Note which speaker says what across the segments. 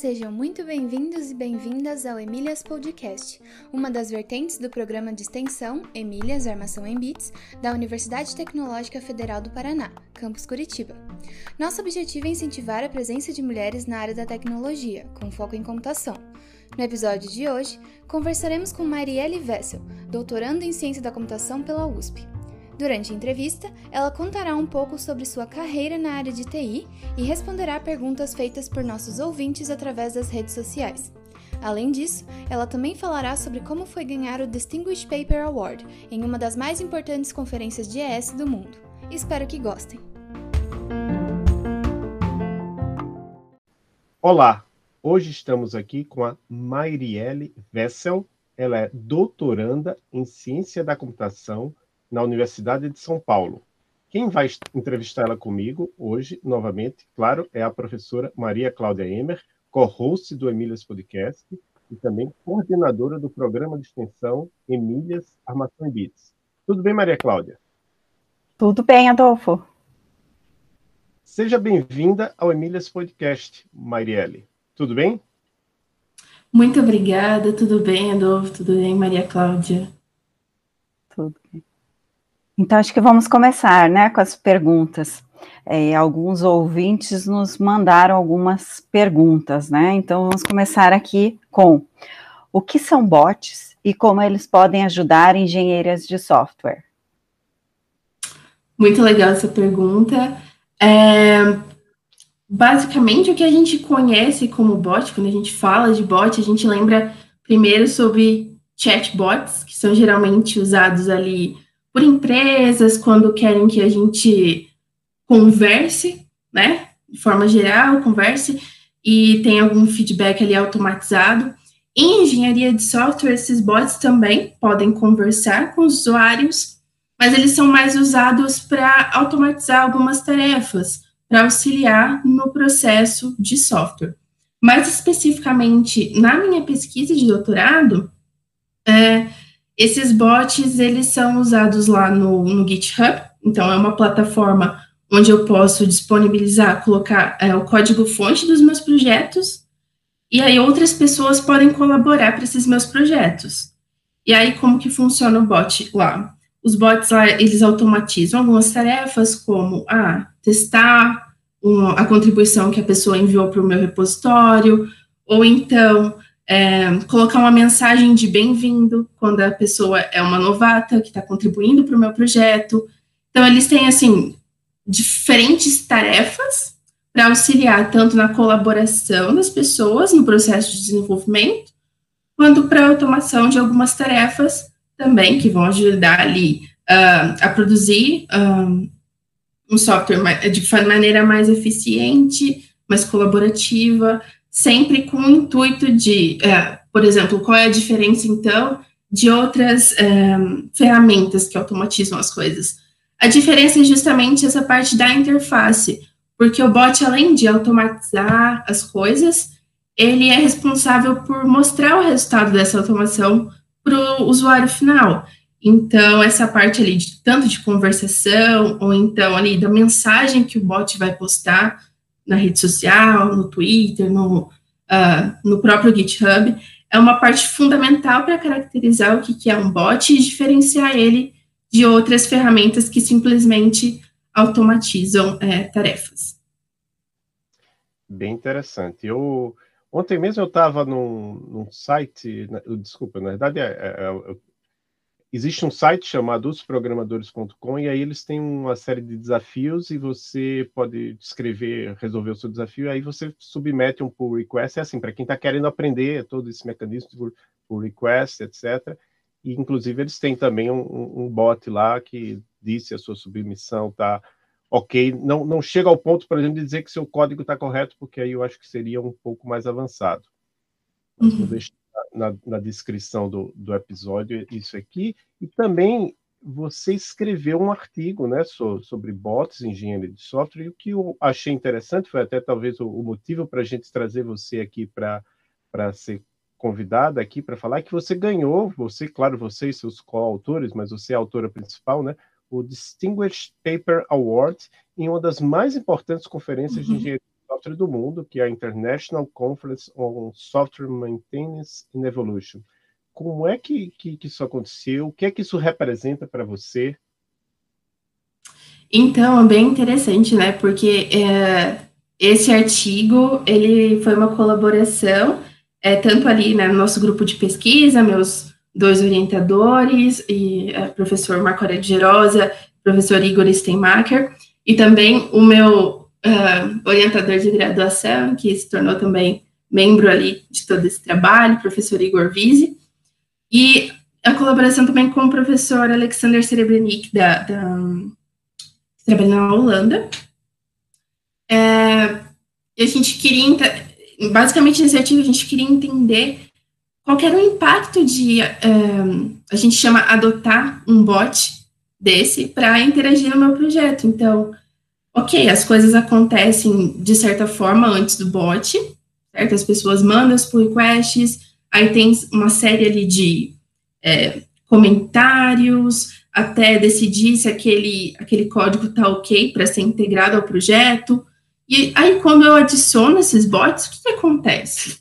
Speaker 1: Sejam muito bem-vindos e bem-vindas ao Emílias Podcast, uma das vertentes do programa de extensão Emílias Armação em Bits da Universidade Tecnológica Federal do Paraná, campus Curitiba. Nosso objetivo é incentivar a presença de mulheres na área da tecnologia, com foco em computação. No episódio de hoje, conversaremos com Marielle Vessel, doutorando em Ciência da Computação pela USP. Durante a entrevista, ela contará um pouco sobre sua carreira na área de TI e responderá perguntas feitas por nossos ouvintes através das redes sociais. Além disso, ela também falará sobre como foi ganhar o Distinguished Paper Award em uma das mais importantes conferências de ES do mundo. Espero que gostem!
Speaker 2: Olá! Hoje estamos aqui com a Mairielle Vessel. Ela é doutoranda em Ciência da Computação na Universidade de São Paulo. Quem vai entrevistar ela comigo hoje, novamente, claro, é a professora Maria Cláudia Emer, co-host do Emílias Podcast e também coordenadora do programa de extensão Emílias Armação e Bits. Tudo bem, Maria Cláudia?
Speaker 3: Tudo bem, Adolfo.
Speaker 2: Seja bem-vinda ao Emílias Podcast, Marielle. Tudo bem?
Speaker 4: Muito obrigada, tudo bem, Adolfo? Tudo bem, Maria Cláudia?
Speaker 3: Tudo bem. Então, acho que vamos começar né, com as perguntas. É, alguns ouvintes nos mandaram algumas perguntas, né? Então, vamos começar aqui com o que são bots e como eles podem ajudar engenheiras de software?
Speaker 4: Muito legal essa pergunta. É, basicamente, o que a gente conhece como bot, quando a gente fala de bot, a gente lembra primeiro sobre chatbots, que são geralmente usados ali por empresas, quando querem que a gente converse, né? De forma geral, converse e tem algum feedback ali automatizado. Em engenharia de software, esses bots também podem conversar com os usuários, mas eles são mais usados para automatizar algumas tarefas, para auxiliar no processo de software. Mais especificamente, na minha pesquisa de doutorado, é, esses bots, eles são usados lá no, no GitHub, então é uma plataforma onde eu posso disponibilizar, colocar é, o código-fonte dos meus projetos, e aí outras pessoas podem colaborar para esses meus projetos. E aí, como que funciona o bot lá? Os bots lá, eles automatizam algumas tarefas, como, ah, testar uma, a contribuição que a pessoa enviou para o meu repositório, ou então é, colocar uma mensagem de bem-vindo quando a pessoa é uma novata que está contribuindo para o meu projeto. Então, eles têm, assim, diferentes tarefas para auxiliar tanto na colaboração das pessoas no processo de desenvolvimento, quanto para a automação de algumas tarefas também que vão ajudar ali uh, a produzir um, um software de maneira mais eficiente, mais colaborativa, sempre com o intuito de, é, por exemplo, qual é a diferença, então, de outras é, ferramentas que automatizam as coisas? A diferença é justamente essa parte da interface, porque o bot, além de automatizar as coisas, ele é responsável por mostrar o resultado dessa automação para o usuário final. Então, essa parte ali, de, tanto de conversação, ou então ali da mensagem que o bot vai postar, na rede social, no Twitter, no, uh, no próprio GitHub, é uma parte fundamental para caracterizar o que, que é um bot e diferenciar ele de outras ferramentas que simplesmente automatizam é, tarefas.
Speaker 2: Bem interessante. Eu ontem mesmo eu estava num, num, site, desculpa, na verdade é, é, é existe um site chamado osprogramadores.com e aí eles têm uma série de desafios e você pode escrever, resolver o seu desafio, e aí você submete um pull request, é assim, para quem está querendo aprender todo esse mecanismo de pull request, etc. E, inclusive, eles têm também um, um bot lá que diz se a sua submissão está ok. Não, não chega ao ponto, por exemplo, de dizer que seu código está correto, porque aí eu acho que seria um pouco mais avançado. Mas uhum. vou deixar na, na descrição do, do episódio isso aqui. E também você escreveu um artigo né, so, sobre bots, engenharia de software, e o que eu achei interessante foi até talvez o, motivo para a gente trazer você aqui para ser convidada aqui para falar que você ganhou, você, claro, você e seus coautores, mas você é a autora principal, né? o Distinguished Paper Award em uma das mais importantes conferências uhum. de engenharia software do mundo, que é a International Conference on Software Maintenance and Evolution. Como é que, que, que isso aconteceu? O que é que isso representa para você?
Speaker 4: Então, é bem interessante, né? Porque é, esse artigo, ele foi uma colaboração, é, tanto ali né, no nosso grupo de pesquisa, meus dois orientadores, e é, professor Marco Aurélio Gerosa, professor Igor Steinmacher, e também o meu uh, orientador de graduação, que se tornou também membro ali de todo esse trabalho, professor Igor Vise, e a colaboração também com o professor Alexander Serebrenik, da, da trabalha na Holanda. É, a gente queria, basicamente nesse artigo, a gente queria entender qual era o impacto de, a gente chama adotar um bot desse para interagir no meu projeto. Então, ok, as coisas acontecem de certa forma antes do bot, certo? As pessoas mandam os pull requests, aí tem uma série ali de é, comentários, até decidir se aquele, aquele código está ok para ser integrado ao projeto. E aí, quando eu adiciono esses bots, o que, que acontece? O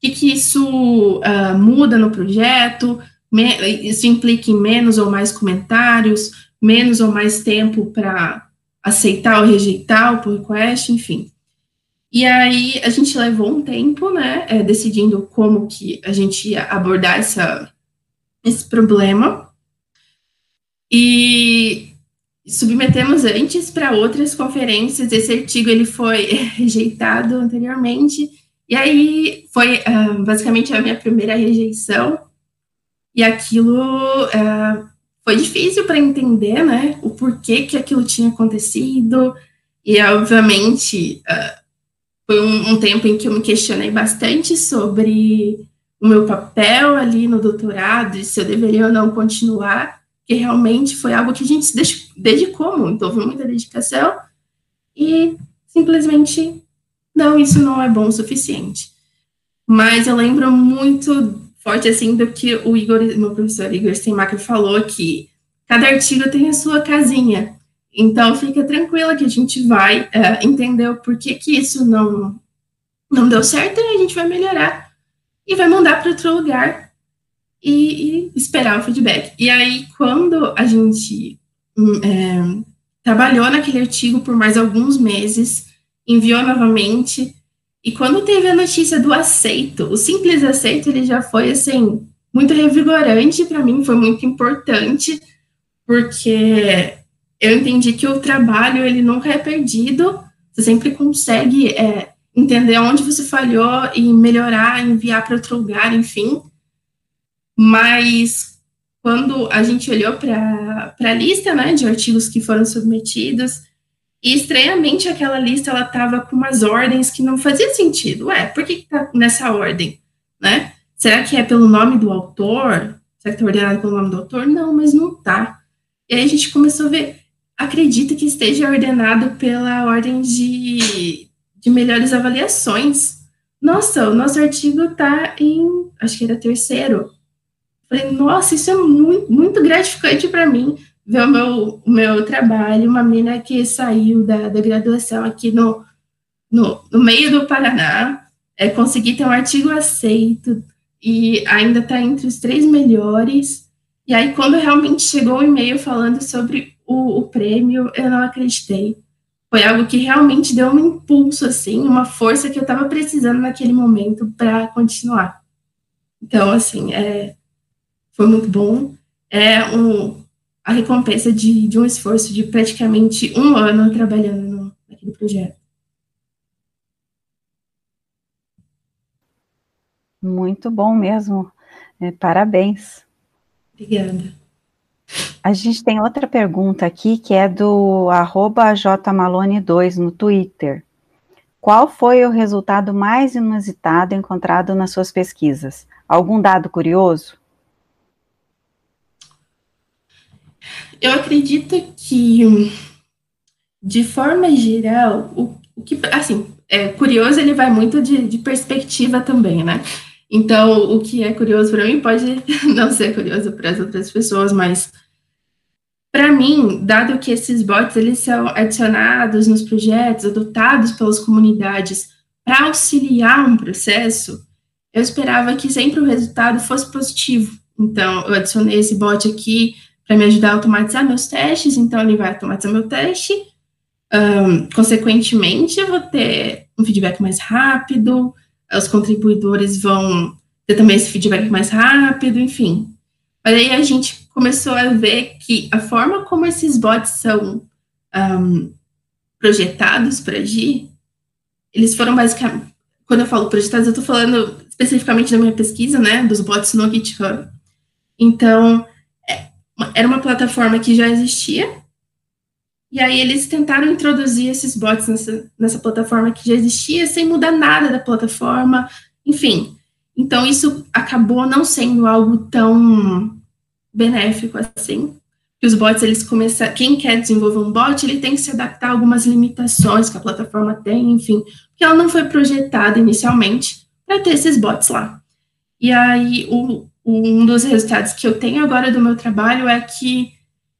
Speaker 4: que, que isso uh, muda no projeto? Me, isso implica em menos ou mais comentários, menos ou mais tempo para aceitar ou rejeitar o pull request, enfim. E aí, a gente levou um tempo, né, é, decidindo como que a gente ia abordar essa, esse problema. E submetemos antes para outras conferências. Esse artigo ele foi rejeitado anteriormente. E aí foi uh, basicamente a minha primeira rejeição. E aquilo uh, foi difícil para entender, né? O porquê que aquilo tinha acontecido. E, obviamente, uh, foi um, um tempo em que eu me questionei bastante sobre o meu papel ali no doutorado e se eu deveria ou não continuar que realmente foi algo que a gente se dedicou muito, houve muita dedicação, e simplesmente, não, isso não é bom o suficiente. Mas eu lembro muito forte, assim, do que o Igor, meu professor Igor Steinmacher falou, que cada artigo tem a sua casinha, então fica tranquila que a gente vai uh, entender o porquê que isso não, não deu certo, e a gente vai melhorar, e vai mandar para outro lugar e, e, esperar o feedback. E aí, quando a gente hum, é, trabalhou naquele artigo por mais alguns meses, enviou novamente, e quando teve a notícia do aceito, o simples aceito, ele já foi, assim, muito revigorante para mim, foi muito importante, porque eu entendi que o trabalho, ele nunca é perdido, você sempre consegue é, entender onde você falhou e melhorar, enviar para outro lugar, enfim. Mas quando a gente olhou para a lista né, de artigos que foram submetidos, e estranhamente aquela lista ela estava com umas ordens que não fazia sentido. Ué, por que está nessa ordem? Né? Será que é pelo nome do autor? Será que está ordenado pelo nome do autor? Não, mas não está. E aí a gente começou a ver, acredita que esteja ordenado pela ordem de, de melhores avaliações. Nossa, o nosso artigo está em, acho que era terceiro, Falei, nossa, isso é muito, muito gratificante para mim, ver o meu, o meu trabalho, uma menina que saiu da, da graduação aqui no, no, no meio do Paraná, é, conseguir ter um artigo aceito e ainda está entre os três melhores. E aí, quando realmente chegou o e-mail falando sobre o, o prêmio, eu não acreditei. Foi algo que realmente deu um impulso, assim, uma força que eu estava precisando naquele momento para continuar. Então, assim, é, foi muito bom. É um, a recompensa de, de um esforço de praticamente um ano trabalhando no, naquele projeto.
Speaker 3: Muito bom mesmo. É, parabéns.
Speaker 4: Obrigada.
Speaker 3: A gente tem outra pergunta aqui que é do jmalone2 no Twitter. Qual foi o resultado mais inusitado encontrado nas suas pesquisas? Algum dado curioso?
Speaker 4: Eu acredito que, de forma geral, o, o que, assim, é curioso, ele vai muito de, de perspectiva também, né? Então, o que é curioso para mim pode não ser curioso para as outras pessoas, mas para mim, dado que esses bots eles são adicionados nos projetos, adotados pelas comunidades para auxiliar um processo, eu esperava que sempre o resultado fosse positivo. Então, eu adicionei esse bot aqui para me ajudar a automatizar meus testes, então ele vai automatizar meu teste. Um, consequentemente, eu vou ter um feedback mais rápido, os contribuidores vão ter também esse feedback mais rápido, enfim. Mas aí a gente começou a ver que a forma como esses bots são um, projetados para agir, eles foram basicamente. Quando eu falo projetados, eu estou falando especificamente da minha pesquisa, né, dos bots no GitHub. Então, era uma plataforma que já existia, e aí eles tentaram introduzir esses bots nessa, nessa plataforma que já existia, sem mudar nada da plataforma, enfim. Então, isso acabou não sendo algo tão benéfico assim. Que os bots, eles começam, quem quer desenvolver um bot, ele tem que se adaptar a algumas limitações que a plataforma tem, enfim, porque ela não foi projetada inicialmente para ter esses bots lá. E aí, o, um dos resultados que eu tenho agora do meu trabalho é que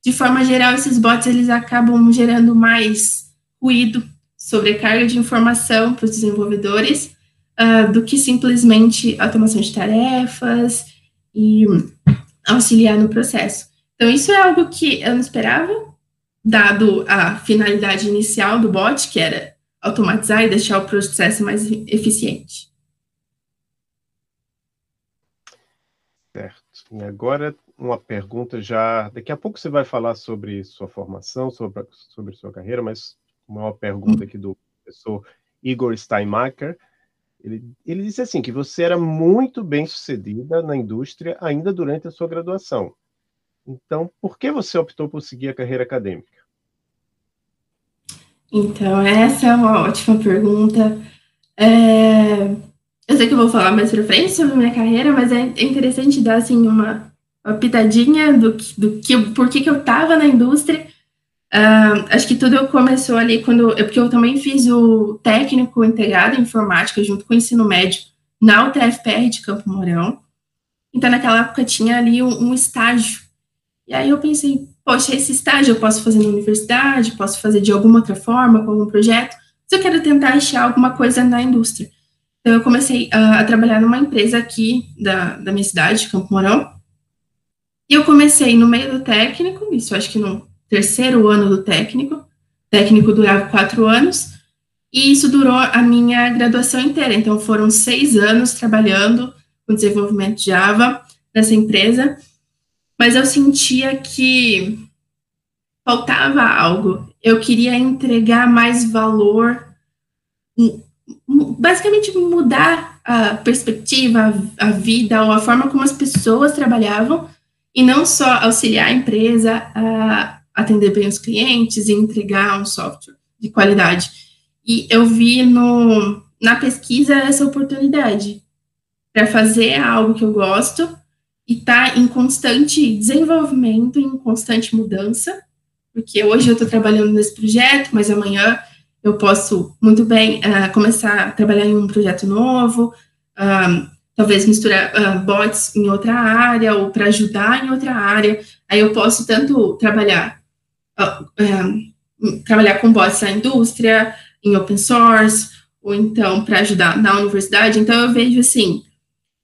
Speaker 4: de forma geral, esses bots eles acabam gerando mais ruído, sobrecarga de informação para os desenvolvedores, uh, do que simplesmente automação de tarefas e auxiliar no processo. Então, isso é algo que eu não esperava, dado a finalidade inicial do bot, que era automatizar e deixar o processo mais eficiente.
Speaker 2: Certo. E agora uma pergunta já. Daqui a pouco você vai falar sobre sua formação, sobre, sobre sua carreira, mas uma pergunta aqui do professor Igor Steinmacher. Ele, ele disse assim: que você era muito bem sucedida na indústria ainda durante a sua graduação. Então, por que você optou por seguir a carreira acadêmica?
Speaker 4: Então, essa é uma ótima pergunta. É... Eu sei que eu vou falar mais para frente sobre minha carreira, mas é interessante dar assim uma uma pitadinha do, do que, por que, que eu estava na indústria. Uh, acho que tudo começou ali quando. É porque eu também fiz o técnico integrado em informática junto com o ensino médio na UTFPR de Campo Mourão. Então, naquela época, tinha ali um, um estágio. E aí eu pensei, poxa, esse estágio eu posso fazer na universidade, posso fazer de alguma outra forma, com algum projeto, se eu quero tentar achar alguma coisa na indústria. Então, eu comecei uh, a trabalhar numa empresa aqui da, da minha cidade, Campo Mourão, e eu comecei no meio do técnico, isso acho que no terceiro ano do técnico, técnico durava quatro anos, e isso durou a minha graduação inteira. Então, foram seis anos trabalhando com desenvolvimento de Java nessa empresa, mas eu sentia que faltava algo. Eu queria entregar mais valor, basicamente mudar a perspectiva, a vida, ou a forma como as pessoas trabalhavam e não só auxiliar a empresa a atender bem os clientes e entregar um software de qualidade. E eu vi no, na pesquisa essa oportunidade para fazer algo que eu gosto e tá em constante desenvolvimento, em constante mudança, porque hoje eu estou trabalhando nesse projeto, mas amanhã eu posso muito bem uh, começar a trabalhar em um projeto novo, talvez misturar uh, bots em outra área ou para ajudar em outra área. Aí eu posso tanto trabalhar uh, um, trabalhar com bots na indústria, em open source, ou então para ajudar na universidade. Então eu vejo assim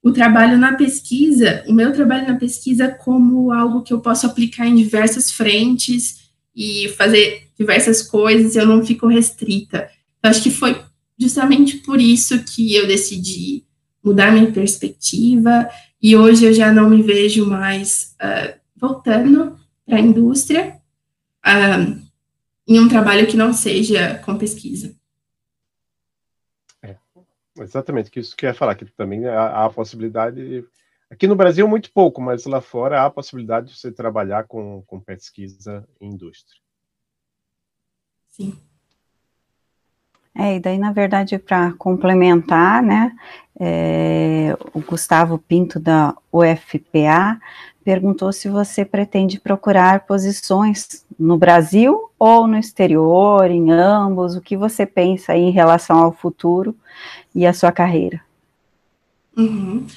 Speaker 4: o trabalho na pesquisa, o meu trabalho na pesquisa como algo que eu posso aplicar em diversas frentes e fazer diversas coisas, eu não fico restrita. Eu acho que foi justamente por isso que eu decidi mudar minha perspectiva, e hoje eu já não me vejo mais uh, voltando para a indústria uh, em um trabalho que não seja com pesquisa.
Speaker 2: É, exatamente, que isso que eu ia falar, que também há, há a possibilidade, aqui no Brasil muito pouco, mas lá fora há a possibilidade de você trabalhar com, com pesquisa em indústria.
Speaker 4: Sim.
Speaker 3: É, e daí, na verdade, para complementar, né, é, o Gustavo Pinto, da UFPA, perguntou se você pretende procurar posições no Brasil ou no exterior, em ambos, o que você pensa em relação ao futuro e à sua carreira?
Speaker 4: Uhum.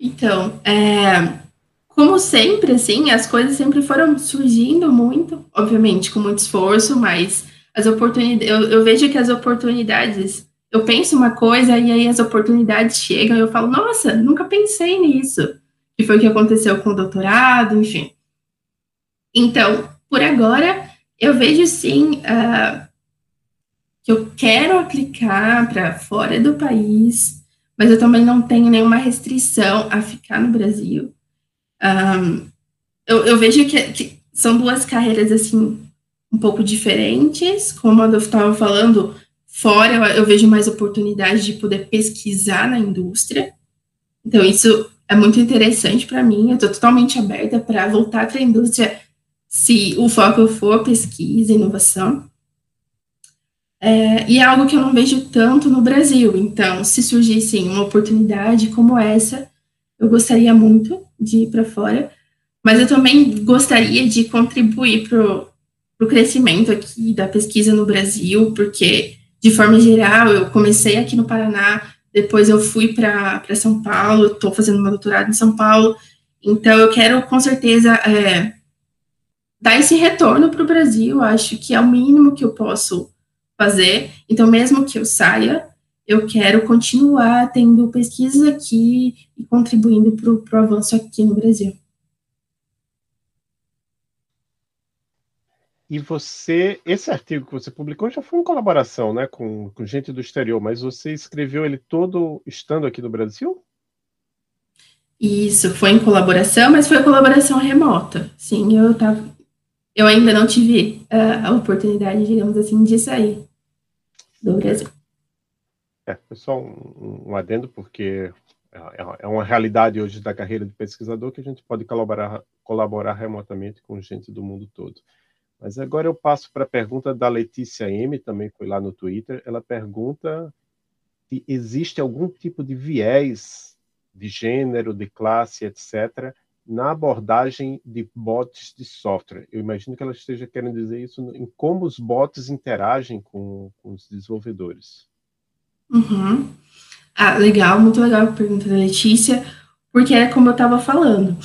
Speaker 4: Então, é, como sempre, assim, as coisas sempre foram surgindo muito, obviamente, com muito esforço, mas as oportunidades, eu, eu vejo que as oportunidades, eu penso uma coisa e aí as oportunidades chegam e eu falo, nossa, nunca pensei nisso. Que foi o que aconteceu com o doutorado, enfim. Então, por agora, eu vejo sim uh, que eu quero aplicar para fora do país, mas eu também não tenho nenhuma restrição a ficar no Brasil. Um, eu, eu, vejo que, que, são duas carreiras assim um pouco diferentes, como eu estava falando, fora eu, eu, vejo mais oportunidade de poder pesquisar na indústria. Então isso é muito interessante para mim. Eu estou totalmente aberta para voltar para a indústria se o foco for pesquisa, inovação. É, e é algo que eu não vejo tanto no Brasil. Então, se surgisse uma oportunidade como essa, eu gostaria muito de ir para fora, mas eu também gostaria de contribuir para o crescimento aqui da pesquisa no Brasil, porque, de forma geral, eu comecei aqui no Paraná, depois eu fui para São Paulo, estou fazendo meu doutorado em São Paulo, então eu quero, com certeza, é, dar esse retorno para o Brasil, acho que é o mínimo que eu posso fazer, então, mesmo que eu saia, eu quero continuar tendo pesquisas aqui e contribuindo para o avanço aqui no Brasil.
Speaker 2: E você, esse artigo que você publicou já foi em colaboração, né, com, com gente do exterior, mas você escreveu ele todo estando aqui no Brasil?
Speaker 4: Isso, foi em colaboração, mas foi colaboração remota. Sim, eu tava, eu ainda não tive uh, a oportunidade, digamos assim, de sair do Brasil.
Speaker 2: É, só um, um adendo, porque é, é, é uma realidade hoje da carreira de pesquisador que a gente pode colaborar, colaborar remotamente com gente do mundo todo. Mas agora eu passo para a pergunta da Letícia M, também foi lá no Twitter. Ela pergunta se existe algum tipo de viés de gênero, de classe, etc., na abordagem de bots de software. Eu imagino que ela esteja querendo dizer isso em como os bots interagem com, com os desenvolvedores.
Speaker 4: Uhum. Ah, legal, muito legal a pergunta da Letícia, porque é como eu estava falando.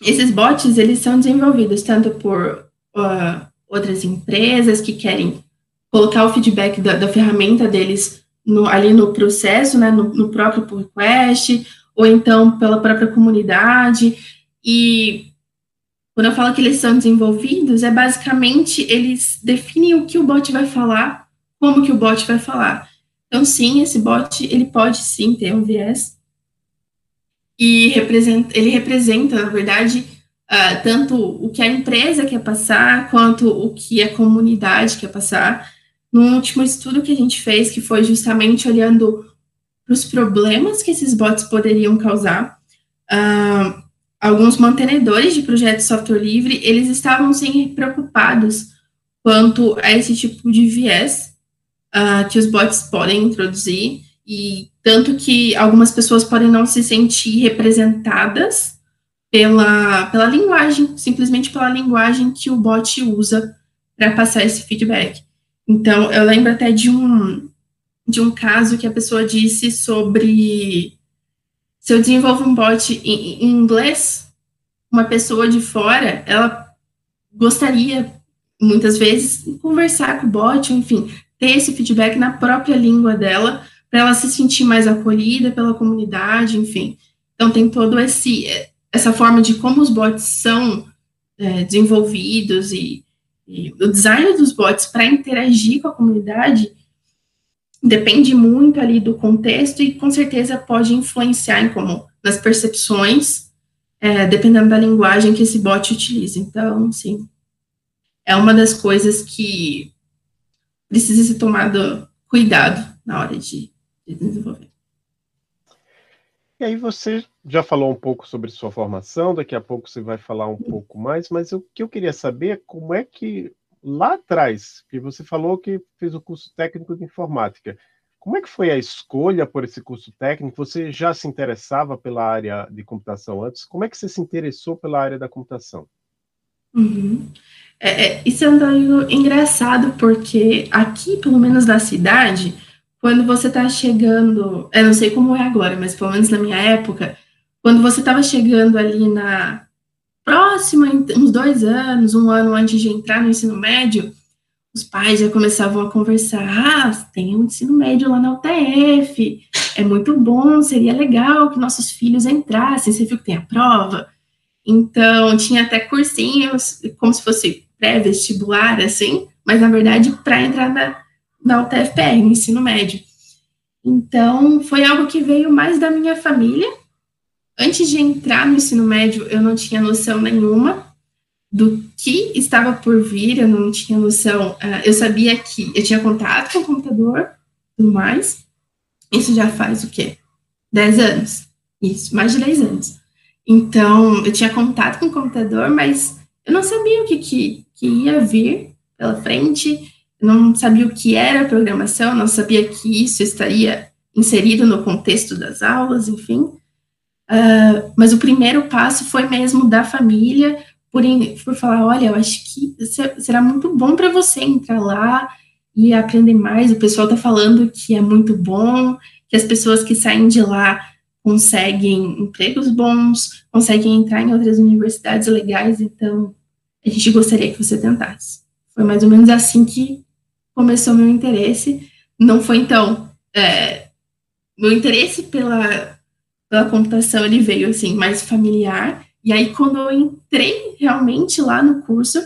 Speaker 4: Esses bots, eles são desenvolvidos tanto por uh, outras empresas que querem colocar o feedback da, da ferramenta deles no, ali no processo, né, no, no próprio request, ou então pela própria comunidade. E quando eu falo que eles são desenvolvidos, é basicamente eles definem o que o bot vai falar, como que o bot vai falar. Então, sim, esse bot, ele pode sim ter um viés. E representa, ele representa, na verdade, uh, tanto o que a empresa quer passar, quanto o que a comunidade quer passar. No último estudo que a gente fez, que foi justamente olhando para os problemas que esses bots poderiam causar, uh, alguns mantenedores de projetos de software livre, eles estavam sim preocupados quanto a esse tipo de viés uh, que os bots podem introduzir, e tanto que algumas pessoas podem não se sentir representadas pela, pela linguagem, simplesmente pela linguagem que o bot usa para passar esse feedback. Então, eu lembro até de um, de um caso que a pessoa disse sobre se eu desenvolvo um bot em, em inglês, uma pessoa de fora, ela gostaria, muitas vezes, conversar com o bot, enfim, ter esse feedback na própria língua dela, para ela se sentir mais acolhida pela comunidade, enfim. Então, tem todo esse essa forma de como os bots são é, desenvolvidos e, e, o design dos bots para interagir com a comunidade depende muito ali do contexto e com certeza pode influenciar em como nas percepções, é, dependendo da linguagem que esse bot utiliza. Então, sim, é uma das coisas que precisa ser tomado cuidado na hora de, de desenvolver.
Speaker 2: E aí você já falou um pouco sobre sua formação, daqui a pouco você vai falar um pouco mais, mas o que eu queria saber é como é que lá atrás, que você falou que fez o curso técnico de informática, como é que foi a escolha por esse curso técnico? Você já se interessava pela área de computação antes? Como é que você se interessou pela área da computação?
Speaker 4: Uhum. É, é, isso é um dado engraçado, porque aqui, pelo menos na cidade, quando você está chegando, eu não sei como é agora, mas pelo menos na minha época, quando você estava chegando ali na próxima, uns dois anos, um ano antes de entrar no ensino médio, os pais já começavam a conversar, ah, tem um ensino médio lá na UTF, é muito bom, seria legal que nossos filhos entrassem, você viu que tem a prova? Então, tinha até cursinhos, como se fosse pré-vestibular, assim, mas na verdade para entrar na, na UTFPR, no ensino médio. Então, foi algo que veio mais da minha família. Antes de entrar no ensino médio, eu não tinha noção nenhuma do que estava por vir, eu não tinha noção. Uh, eu sabia que eu tinha contato com o computador, tudo mais. Isso já faz o quê? 10 anos. Isso, mais de 10 anos. Então, eu tinha contato com o computador, mas eu não sabia o que, que, que ia vir pela frente, eu não sabia o que era programação, não sabia que isso estaria inserido no contexto das aulas, enfim. Uh, mas o primeiro passo foi mesmo da família, por, por falar: olha, eu acho que será muito bom para você entrar lá e aprender mais. O pessoal está falando que é muito bom, que as pessoas que saem de lá conseguem empregos bons, conseguem entrar em outras universidades legais, então a gente gostaria que você tentasse. Foi mais ou menos assim que começou meu interesse. Não foi então. É, meu interesse pela, pela computação ele veio assim mais familiar. E aí quando eu entrei realmente lá no curso,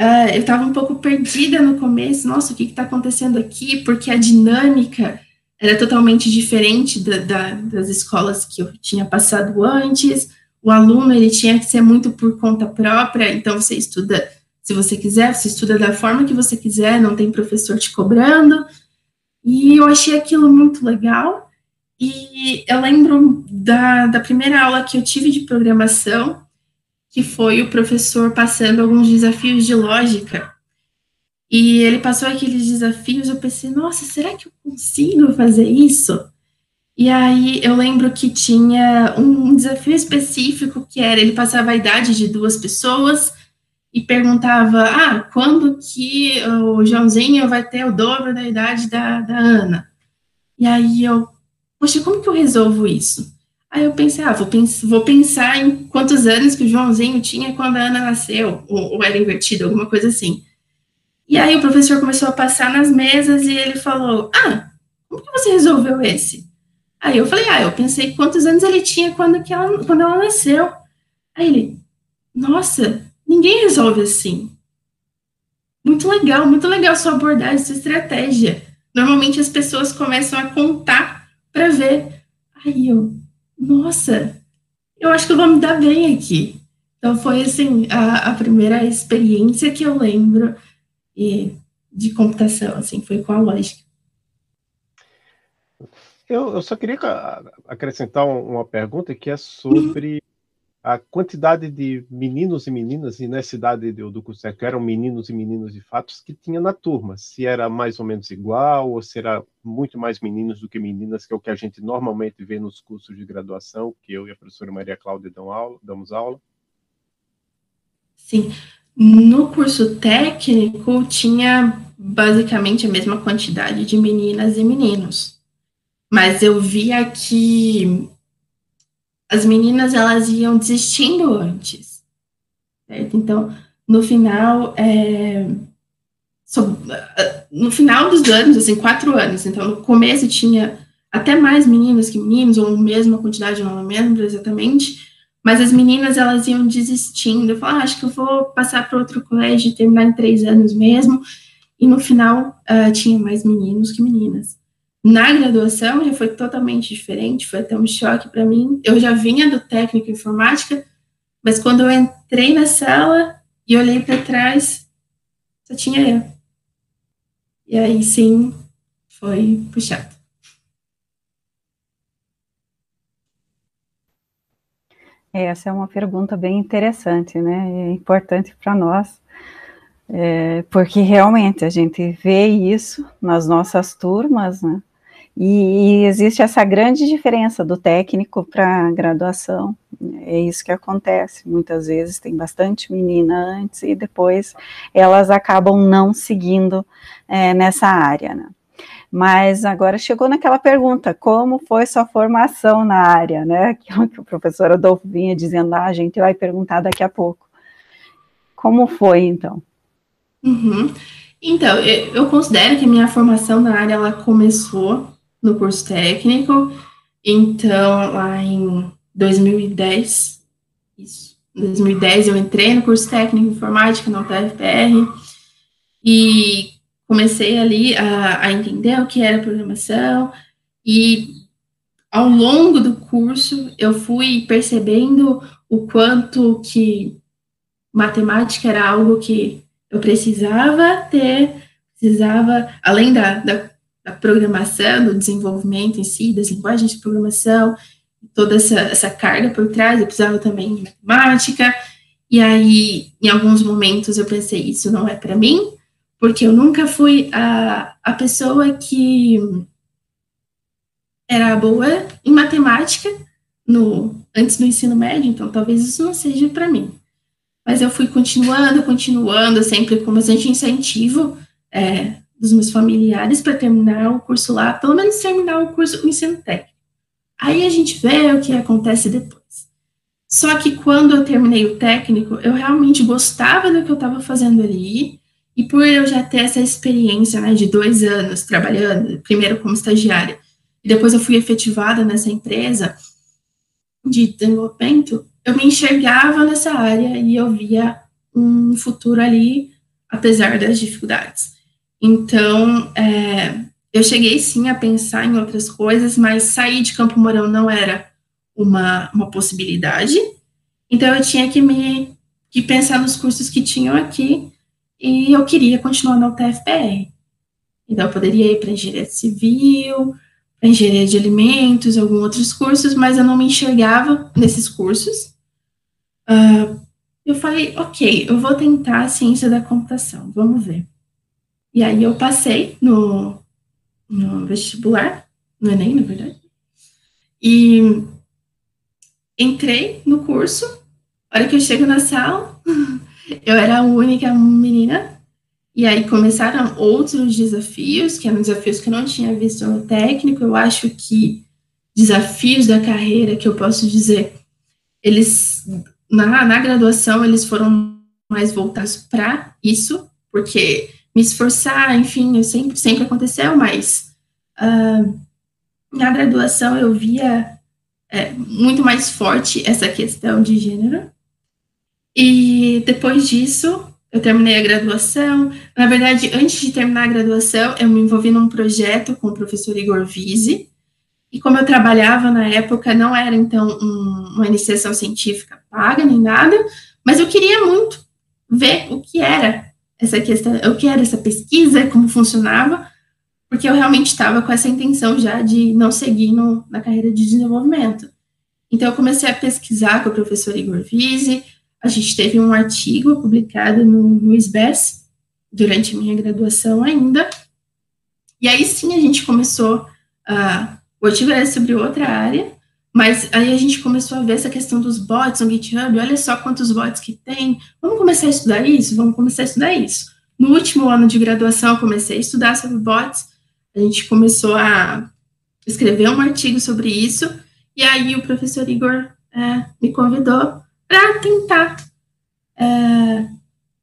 Speaker 4: uh, eu estava um pouco perdida no começo. Nossa, o que está acontecendo aqui? Porque a dinâmica era totalmente diferente da, da, das escolas que eu tinha passado antes. O aluno ele tinha que ser muito por conta própria. Então você estuda se você quiser, você estuda da forma que você quiser, não tem professor te cobrando. E eu achei aquilo muito legal. E eu lembro da, da primeira aula que eu tive de programação, que foi o professor passando alguns desafios de lógica. E ele passou aqueles desafios, eu pensei, nossa, será que eu consigo fazer isso? E aí eu lembro que tinha um desafio específico que era ele passava a idade de duas pessoas e perguntava, ah, quando que o Joãozinho vai ter o dobro da idade da, da Ana? E aí eu, poxa, como que eu resolvo isso? Aí eu pensei, ah, vou, pens vou pensar em quantos anos que o Joãozinho tinha quando a Ana nasceu, ou, ou era invertido, alguma coisa assim. E aí o professor começou a passar nas mesas e ele falou, ah, como que você resolveu esse? Aí eu falei, ah, eu pensei quantos anos ele tinha quando, que ela, quando ela nasceu. Aí ele, nossa, Ninguém resolve assim. Muito legal, muito legal sua abordagem, sua estratégia. Normalmente as pessoas começam a contar para ver. Aí eu, nossa, eu acho que eu vou me dar bem aqui. Então foi assim a, a primeira experiência que eu lembro e, de computação, assim, foi com a lógica.
Speaker 2: Eu, eu só queria acrescentar uma pergunta que é sobre a quantidade de meninos e meninas, e nessa idade do, do curso que eram meninos e meninas de fatos, que tinha na turma, se era mais ou menos igual, ou se era muito mais meninos do que meninas, que é o que a gente normalmente vê nos cursos de graduação, que eu e a professora Maria Cláudia dão aula, damos aula.
Speaker 4: Sim, no curso técnico tinha basicamente a mesma quantidade de meninas e meninos, mas eu via que as meninas elas iam desistindo antes. Certo? Então, no final, é, so, no final dos anos, assim, quatro anos, então no começo tinha até mais meninas que meninos, ou mesma quantidade, não lembro exatamente, mas as meninas elas iam desistindo, eu falava, ah, acho que eu vou passar para outro colégio e terminar em três anos mesmo, e no final uh, tinha mais meninos que meninas. Na graduação já foi totalmente diferente, foi até um choque para mim. Eu já vinha do técnico informática, mas quando eu entrei na sala e olhei para trás, só tinha eu. E aí sim, foi puxado.
Speaker 3: Essa é uma pergunta bem interessante, né? É importante para nós, é, porque realmente a gente vê isso nas nossas turmas, né? E, existe essa grande diferença do técnico para graduação. É isso que acontece. Muitas vezes tem bastante menina antes e depois elas acabam não seguindo é, nessa área. Né? Mas agora chegou naquela pergunta: como foi sua formação na área, né? Aquilo que o professor Adolfo vinha dizendo, ah, a gente vai perguntar daqui a pouco. Como foi, então?
Speaker 4: Uhum. Então, eu considero que minha formação na área ela começou no curso técnico, então lá em 2010, isso, em 2010 eu entrei no curso técnico de informática na UTFPR e comecei ali a, a entender o que era programação. E ao longo do curso eu fui percebendo o quanto que matemática era algo que eu precisava ter, precisava, além da, da, da, programação, do desenvolvimento em si, das linguagens de programação, toda essa, essa carga por trás, eu precisava também de matemática, e aí, em alguns momentos, eu pensei, isso não é para mim, porque eu nunca fui a, a pessoa que era boa em matemática no, antes do ensino médio, então talvez isso não seja para mim. Mas eu fui continuando, continuando, sempre com bastante incentivo é, dos meus familiares para terminar o curso lá, pelo menos terminar o curso, o ensino técnico. Aí a gente vê o que acontece depois. Só que quando eu terminei o técnico, eu realmente gostava do que eu estava fazendo ali, e por eu já ter essa experiência né, de dois anos trabalhando, primeiro como estagiária, e depois eu fui efetivada nessa empresa de desenvolvimento, eu me enxergava nessa área e eu via um futuro ali, apesar das dificuldades. Então, é, eu cheguei sim a pensar em outras coisas, mas sair de Campo Mourão não era uma, uma possibilidade. Então, eu tinha que me que pensar nos cursos que tinham aqui e eu queria continuar na UTFPR. Então, eu poderia ir para engenharia civil, para engenharia de alimentos, alguns outros cursos, mas eu não me enxergava nesses cursos. Uh, eu falei, ok, eu vou tentar a ciência da computação, vamos ver. E aí eu passei no, no vestibular, no Enem, na verdade, e entrei no curso. A hora que eu chego na sala, eu era a única menina, e aí começaram outros desafios, que eram desafios que eu não tinha visto no técnico. Eu acho que desafios da carreira, que eu posso dizer, eles na, na graduação eles foram mais voltados para isso, porque me esforçar, enfim, sempre, sempre aconteceu, mas uh, na graduação eu via é, muito mais forte essa questão de gênero. E depois disso, eu terminei a graduação. Na verdade, antes de terminar a graduação, eu me envolvi num projeto com o professor Igor Vise, e como eu trabalhava na época, não era então um, uma iniciação científica paga nem nada, mas eu queria muito ver o que era essa questão, o que era essa pesquisa, como funcionava, porque eu realmente estava com essa intenção já de não seguir no, na carreira de desenvolvimento. Então, eu comecei a pesquisar com o professor Igor Vise, a gente teve um artigo publicado no, no SBES, durante minha graduação ainda, e aí sim a gente começou a o artigo era sobre outra área, mas aí a gente começou a ver essa questão dos bots no GitHub, olha só quantos bots que tem, vamos começar a estudar isso? Vamos começar a estudar isso. No último ano de graduação, eu comecei a estudar sobre bots, a gente começou a escrever um artigo sobre isso, e aí o professor Igor é, me convidou para tentar é,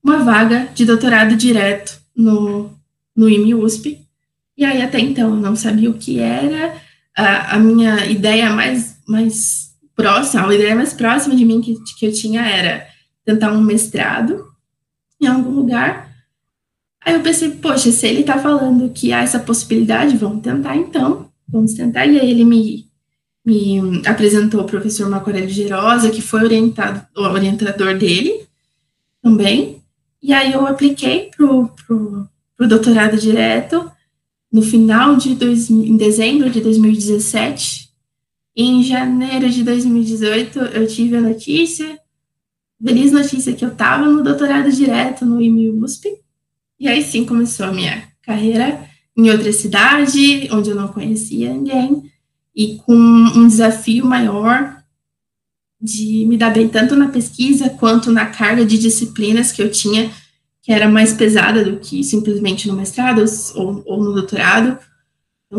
Speaker 4: uma vaga de doutorado direto no, no IME USP, e aí até então eu não sabia o que era, a, a minha ideia mais, mais próxima, a ideia mais próxima de mim que, que eu tinha era tentar um mestrado em algum lugar. Aí eu pensei, poxa, se ele está falando que há essa possibilidade, vamos tentar então, vamos tentar. E aí ele me, me apresentou o professor Marco Aurélio Gerosa, que foi orientado, o orientador dele também. E aí eu apliquei para o doutorado direto, no final de dois, em dezembro de 2017. Em janeiro de 2018, eu tive a notícia, feliz notícia, que eu estava no doutorado direto no IME-USP. E aí sim começou a minha carreira em outra cidade, onde eu não conhecia ninguém, e com um desafio maior de me dar bem tanto na pesquisa quanto na carga de disciplinas que eu tinha que era mais pesada do que simplesmente no mestrado ou, ou no doutorado,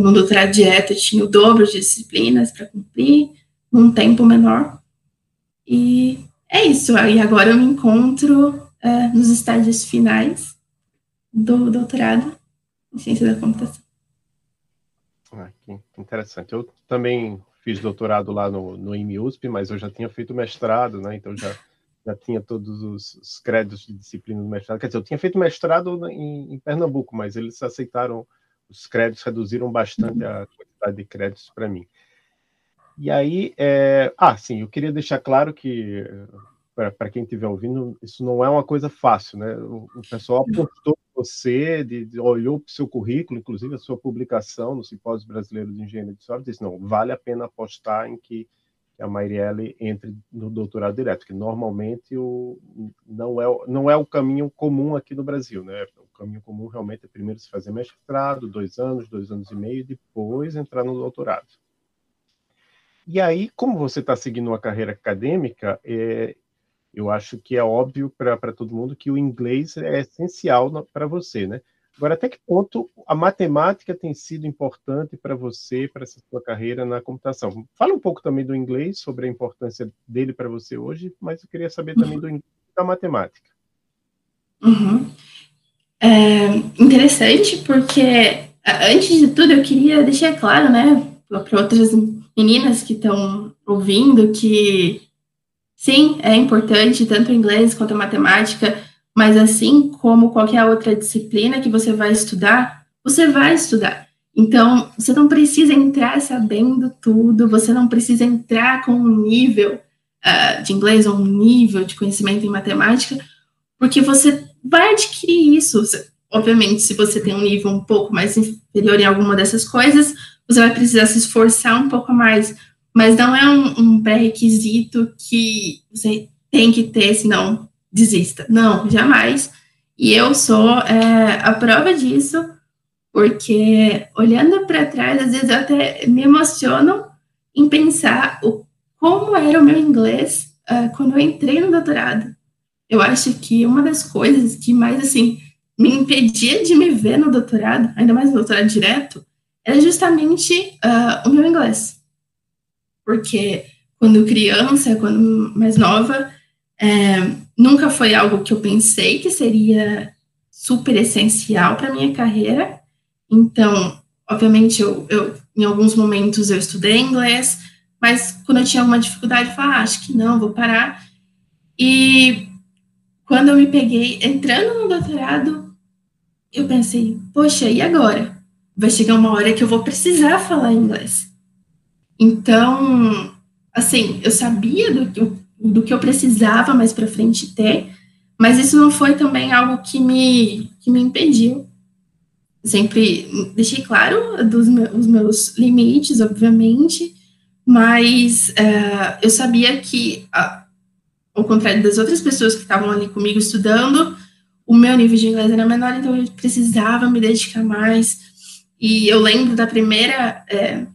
Speaker 4: no doutorado direto eu tinha o dobro de disciplinas para cumprir, num tempo menor. E é isso. E agora eu me encontro é, nos estágios finais do doutorado em ciência da computação.
Speaker 2: Ah, que interessante. Eu também fiz doutorado lá no, no IMUSP, mas eu já tinha feito mestrado, né? Então já, já tinha todos os, os créditos de disciplina do mestrado. Quer dizer, eu tinha feito mestrado em, em Pernambuco, mas eles aceitaram os créditos, reduziram bastante a quantidade de créditos para mim. E aí, é... ah, sim, eu queria deixar claro que para quem estiver ouvindo, isso não é uma coisa fácil, né? O, o pessoal apostou em você, de, de olhou para o seu currículo, inclusive a sua publicação no Simpósio Brasileiro de Engenharia de Software, disse, não, vale a pena apostar em que a Marielle entre no doutorado direto, que normalmente o, não, é, não é o caminho comum aqui no Brasil, né? O caminho comum realmente é primeiro se fazer mestrado, dois anos, dois anos e meio, depois entrar no doutorado. E aí, como você está seguindo uma carreira acadêmica, é, eu acho que é óbvio para todo mundo que o inglês é essencial para você, né? Agora, até que ponto a matemática tem sido importante para você, para essa sua carreira na computação? Fala um pouco também do inglês, sobre a importância dele para você hoje, mas eu queria saber também do, da matemática.
Speaker 4: Uhum. É interessante, porque antes de tudo eu queria deixar claro, né, para outras meninas que estão ouvindo, que Sim, é importante tanto o inglês quanto a matemática, mas assim como qualquer outra disciplina que você vai estudar, você vai estudar. Então, você não precisa entrar sabendo tudo, você não precisa entrar com um nível uh, de inglês ou um nível de conhecimento em matemática, porque você vai adquirir isso. Obviamente, se você tem um nível um pouco mais inferior em alguma dessas coisas, você vai precisar se esforçar um pouco mais, mas não é um, um pré-requisito que você tem que ter, senão desista. Não, jamais. E eu sou é, a prova disso, porque olhando para trás, às vezes eu até me emociono em pensar o, como era o meu inglês uh, quando eu entrei no doutorado. Eu acho que uma das coisas que mais, assim, me impedia de me ver no doutorado, ainda mais no doutorado direto, era justamente uh, o meu inglês porque quando criança, quando mais nova, é, nunca foi algo que eu pensei que seria super essencial para minha carreira. Então, obviamente, eu, eu, em alguns momentos eu estudei inglês, mas quando eu tinha alguma dificuldade, eu falava, ah, acho que não, vou parar. E quando eu me peguei entrando no doutorado, eu pensei, poxa, e agora? Vai chegar uma hora que eu vou precisar falar inglês. Então, assim, eu sabia do, do, do que eu precisava mais para frente ter, mas isso não foi também algo que me, que me impediu. Sempre deixei claro dos meus, os meus limites, obviamente, mas uh, eu sabia que, uh, ao contrário das outras pessoas que estavam ali comigo estudando, o meu nível de inglês era menor, então eu precisava me dedicar mais. E eu lembro da primeira é,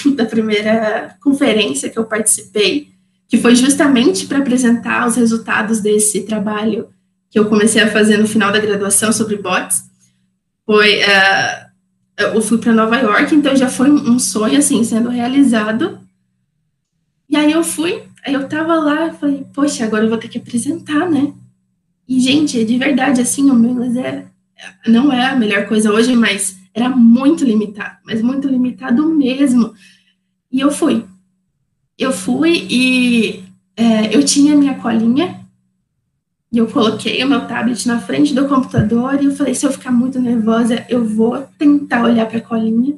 Speaker 4: da primeira conferência que eu participei, que foi justamente para apresentar os resultados desse trabalho que eu comecei a fazer no final da graduação sobre bots. Foi, uh, eu fui para Nova York, então já foi um sonho assim sendo realizado. E aí eu fui, aí eu tava lá, falei, poxa, agora eu vou ter que apresentar, né? E gente, de verdade, assim, o meu inglês não é a melhor coisa hoje, mas era muito limitado, mas muito limitado mesmo. E eu fui. Eu fui e é, eu tinha minha colinha e eu coloquei o meu tablet na frente do computador e eu falei, se eu ficar muito nervosa, eu vou tentar olhar para a colinha.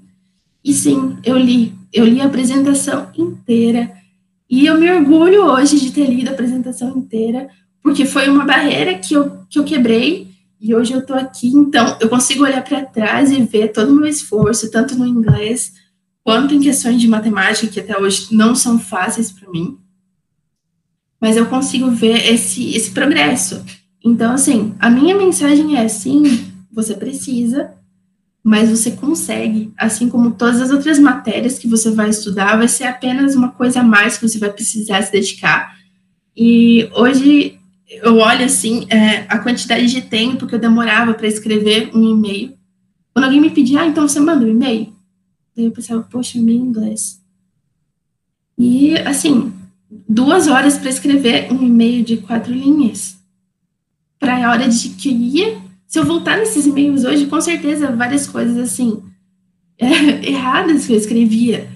Speaker 4: E sim, eu li. Eu li a apresentação inteira. E eu me orgulho hoje de ter lido a apresentação inteira, porque foi uma barreira que eu, que eu quebrei e hoje eu estou aqui, então eu consigo olhar para trás e ver todo o meu esforço, tanto no inglês quanto em questões de matemática, que até hoje não são fáceis para mim. Mas eu consigo ver esse, esse progresso. Então, assim, a minha mensagem é: sim, você precisa, mas você consegue. Assim como todas as outras matérias que você vai estudar, vai ser apenas uma coisa a mais que você vai precisar se dedicar. E hoje eu olho assim é, a quantidade de tempo que eu demorava para escrever um e-mail. Quando alguém me pedia, ah, então você manda um e-mail? Daí eu pensava, poxa, meu inglês. E, assim, duas horas para escrever um e-mail de quatro linhas. Para a hora de que ia, se eu voltar nesses e-mails hoje, com certeza várias coisas, assim, é, erradas que eu escrevia.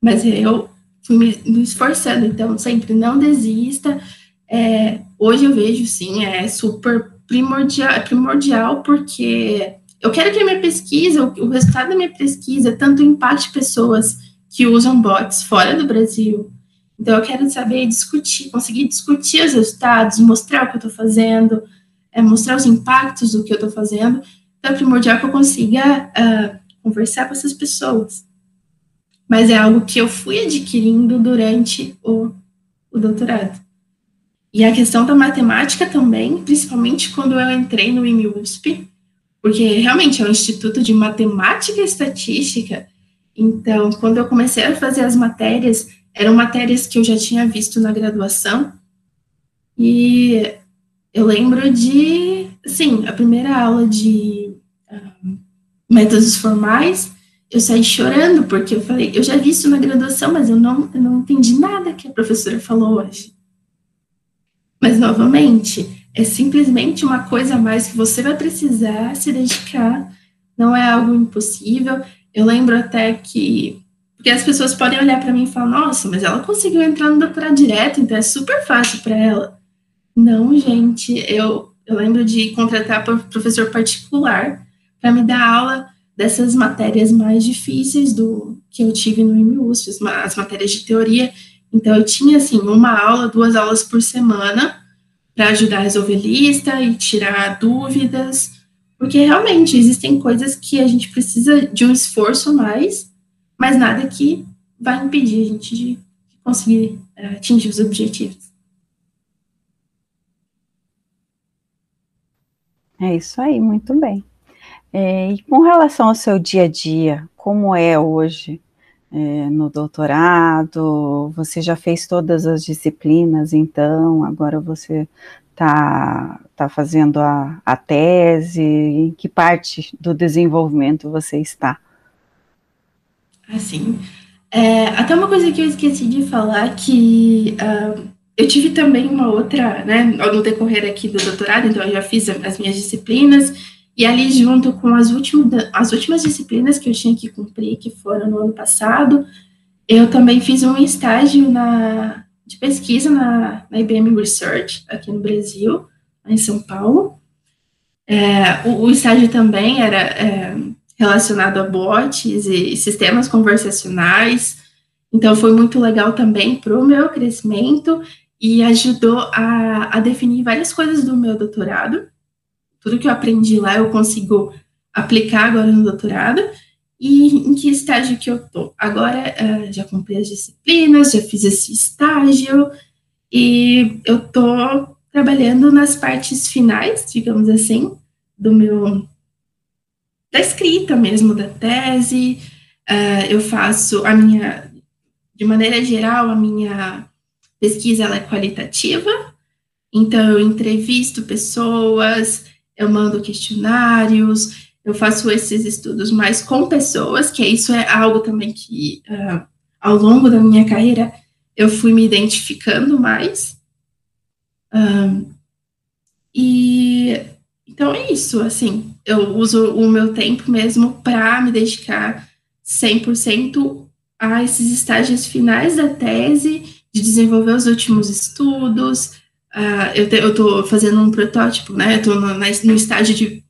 Speaker 4: Mas eu fui me, me esforçando, então sempre não desista. É, hoje eu vejo, sim, é super primordial, é primordial porque eu quero que a minha pesquisa, o, o resultado da minha pesquisa, tanto impacte pessoas que usam bots fora do Brasil. Então, eu quero saber discutir, conseguir discutir os resultados, mostrar o que eu estou fazendo, é, mostrar os impactos do que eu estou fazendo. Então, é primordial que eu consiga uh, conversar com essas pessoas. Mas é algo que eu fui adquirindo durante o, o doutorado. E a questão da matemática também, principalmente quando eu entrei no IMUSP, porque realmente é um instituto de matemática e estatística. Então, quando eu comecei a fazer as matérias, eram matérias que eu já tinha visto na graduação. E eu lembro de, sim, a primeira aula de uh, métodos formais, eu saí chorando, porque eu falei, eu já vi isso na graduação, mas eu não, eu não entendi nada que a professora falou hoje. Mas, novamente, é simplesmente uma coisa a mais que você vai precisar se dedicar, não é algo impossível. Eu lembro até que, porque as pessoas podem olhar para mim e falar, nossa, mas ela conseguiu entrar no doutorado direto, então é super fácil para ela. Não, gente, eu, eu lembro de contratar professor particular para me dar aula dessas matérias mais difíceis do que eu tive no IMUSP, as matérias de teoria. Então, eu tinha, assim, uma aula, duas aulas por semana para ajudar a resolver lista e tirar dúvidas, porque realmente existem coisas que a gente precisa de um esforço a mais, mas nada que vai impedir a gente de conseguir uh, atingir os objetivos.
Speaker 3: É isso aí, muito bem. É, e com relação ao seu dia a dia, como é hoje é, no doutorado? Você já fez todas as disciplinas, então agora você está tá fazendo a, a tese? Em que parte do desenvolvimento você está?
Speaker 4: Assim, é, até uma coisa que eu esqueci de falar que uh, eu tive também uma outra, né, no decorrer aqui do doutorado, então eu já fiz as minhas disciplinas e ali, junto com as últimas, as últimas disciplinas que eu tinha que cumprir, que foram no ano passado, eu também fiz um estágio na, de pesquisa na, na IBM Research, aqui no Brasil, em São Paulo. É, o, o, estágio também era é, relacionado a bots e, sistemas conversacionais, então foi muito legal também para o meu crescimento e ajudou a, a definir várias coisas do meu doutorado tudo que eu aprendi lá eu consigo aplicar agora no doutorado. E em que estágio que eu tô? Agora uh, já comprei as disciplinas, já fiz esse estágio e eu tô trabalhando nas partes finais, digamos assim, do meu da escrita mesmo da tese. Uh, eu faço a minha, de maneira geral, a minha pesquisa ela é qualitativa. Então eu entrevisto pessoas, eu mando questionários, eu faço esses estudos mais com pessoas, que isso é algo também que, uh, ao longo da minha carreira, eu fui me identificando mais. Um, e então é isso, assim, eu uso o meu tempo mesmo para me dedicar 100% a esses estágios finais da tese, de desenvolver os últimos estudos, Uh, eu estou fazendo um protótipo, né? Eu estou no, no, estágio de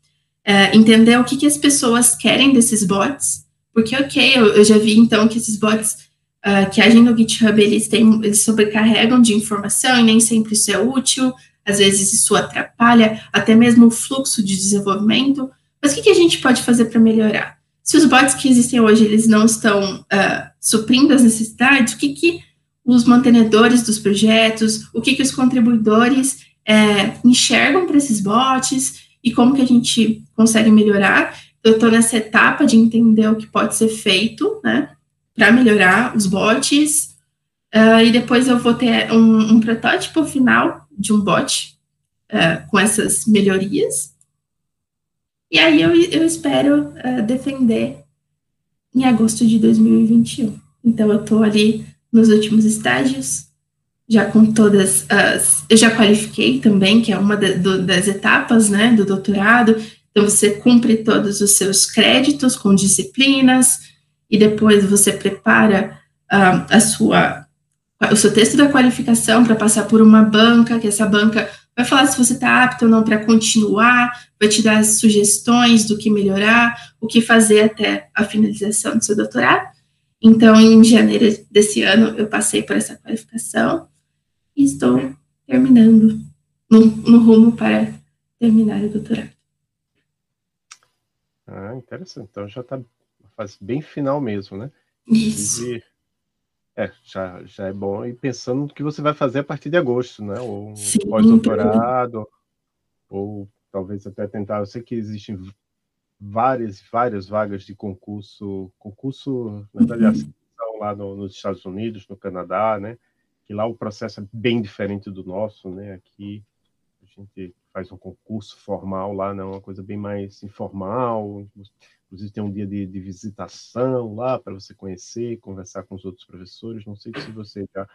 Speaker 4: uh, entender o que, que as pessoas querem desses bots, porque, ok, eu, eu já vi então que esses bots uh, que agem no GitHub eles, têm, eles sobrecarregam de informação e nem sempre isso é útil, às vezes isso atrapalha até mesmo o fluxo de desenvolvimento. Mas o que, que a gente pode fazer para melhorar? Se os bots que existem hoje eles não estão ah, suprindo as necessidades, o que, que os mantenedores dos projetos, o que, que os contribuidores é, enxergam para esses bots e como que a gente consegue melhorar. Eu estou nessa etapa de entender o que pode ser feito, né, para melhorar os bots, uh, e depois eu vou ter um, um protótipo final de um bot uh, com essas melhorias. E aí eu, eu espero uh, defender em agosto de 2021. Então, eu estou ali nos últimos estágios, já com todas as. Eu já qualifiquei também, que é uma da, do, das etapas né, do doutorado. Então, você cumpre todos os seus créditos com disciplinas, e depois você prepara uh, a sua, o seu texto da qualificação para passar por uma banca, que essa banca vai falar se você está apto ou não para continuar, vai te dar sugestões do que melhorar, o que fazer até a finalização do seu doutorado. Então, em janeiro desse ano, eu passei por essa qualificação e estou terminando no, no rumo para terminar o doutorado.
Speaker 2: Ah, interessante. Então já está fase bem final mesmo, né?
Speaker 4: Isso. E,
Speaker 2: é, já, já é bom. E pensando no que você vai fazer a partir de agosto, né? Ou pós-doutorado, ou talvez até tentar. Eu sei que existem várias, várias vagas de concurso, concurso, na verdade, uhum. lá no, nos Estados Unidos, no Canadá, né? Que lá o processo é bem diferente do nosso, né? Aqui a gente faz um concurso formal lá, não, né? uma coisa bem mais informal. Inclusive tem um dia de, de visitação lá para você conhecer, conversar com os outros professores. Não sei se você já,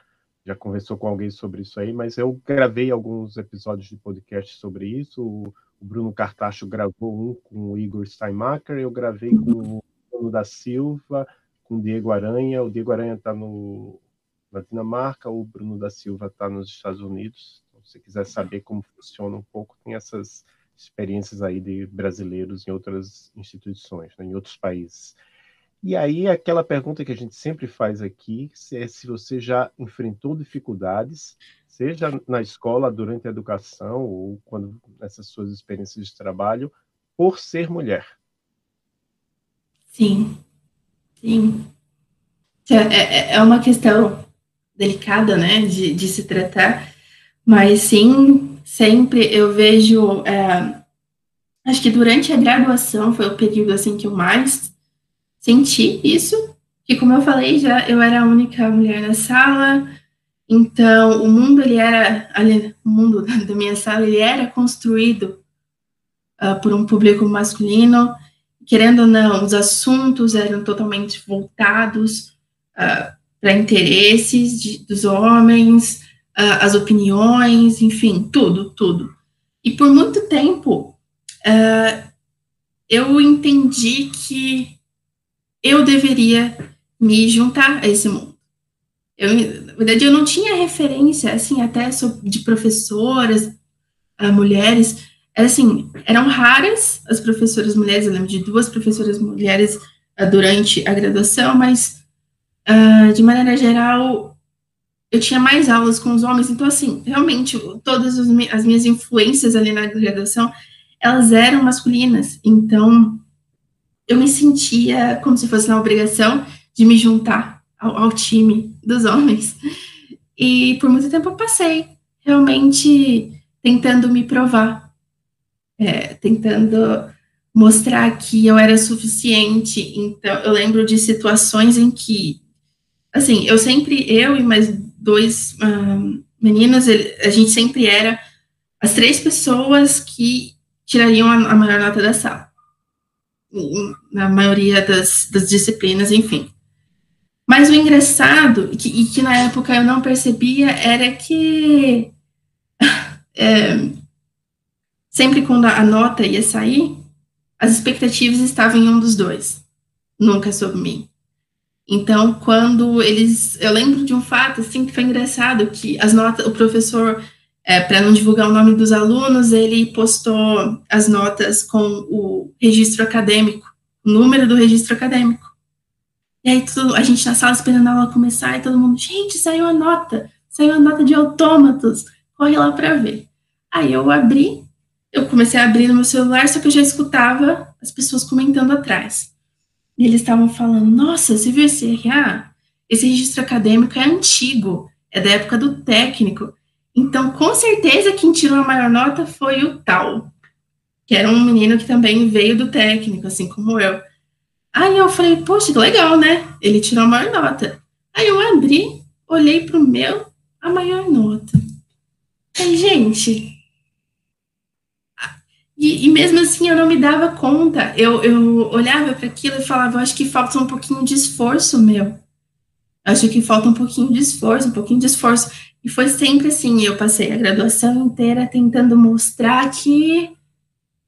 Speaker 2: já conversou com alguém sobre isso aí, mas eu gravei alguns episódios de podcast sobre isso. O, o Bruno Cartacho gravou um com o Igor Steinmacher, eu gravei com o Bruno da Silva, com o Diego Aranha. O Diego Aranha está na Dinamarca, o Bruno da Silva está nos Estados Unidos. Então, se você quiser saber como funciona um pouco, tem essas experiências aí de brasileiros em outras instituições, né, em outros países. E aí aquela pergunta que a gente sempre faz aqui é se você já enfrentou dificuldades, seja na escola, durante a educação ou quando nessas suas experiências de trabalho, por ser mulher.
Speaker 4: Sim, sim. É, é, é uma questão delicada, né, de, de se tratar, mas sim, sempre eu vejo, é, acho que durante a graduação foi o período assim que eu mais senti isso, que como eu falei já eu era a única mulher na sala, então o mundo ele era, ali, o mundo da minha sala ele era construído uh, por um público masculino, querendo ou não, os assuntos eram totalmente voltados uh, para interesses de, dos homens, uh, as opiniões, enfim, tudo, tudo. E por muito tempo eu entendi que eu deveria me juntar a esse mundo. Eu, na verdade, eu não tinha referência, assim, até de professoras, uh, mulheres, assim, eram raras as professoras mulheres, eu lembro de duas professoras mulheres uh, durante a graduação, mas, uh, de maneira geral, eu tinha mais aulas com os homens, então, assim, realmente, todas as minhas influências ali na graduação, elas eram masculinas, então, eu me sentia como se fosse na obrigação de me juntar ao, ao time dos homens, e por muito tempo eu passei, realmente, tentando me provar, é, tentando mostrar que eu era suficiente, então, eu lembro de situações em que, assim, eu sempre, eu e mais dois um, meninos, ele, a gente sempre era as três pessoas que tirariam a, a maior nota da sala. Na maioria das, das disciplinas, enfim. Mas o engraçado, que, e que na época eu não percebia, era que é, sempre quando a nota ia sair, as expectativas estavam em um dos dois, nunca sobre mim. Então, quando eles. Eu lembro de um fato, assim, que foi engraçado, que as notas, o professor, é, para não divulgar o nome dos alunos, ele postou as notas com o registro acadêmico, o número do registro acadêmico. E aí, tudo, a gente na sala esperando a aula começar, e todo mundo, gente, saiu a nota, saiu a nota de autômatos, corre lá para ver. Aí eu abri, eu comecei a abrir no meu celular, só que eu já escutava as pessoas comentando atrás. E eles estavam falando: nossa, você viu esse RA? Esse registro acadêmico é antigo, é da época do técnico. Então, com certeza, quem tirou a maior nota foi o tal, que era um menino que também veio do técnico, assim como eu. Aí eu falei: poxa, que legal, né? Ele tirou a maior nota. Aí eu abri, olhei para o meu, a maior nota. Aí, gente, E, e, mesmo assim eu não me dava conta. Eu, eu olhava para aquilo e falava, acho que falta um pouquinho de esforço meu. Acho que falta um pouquinho de esforço, um pouquinho de esforço. E foi sempre assim, eu passei a graduação inteira tentando mostrar que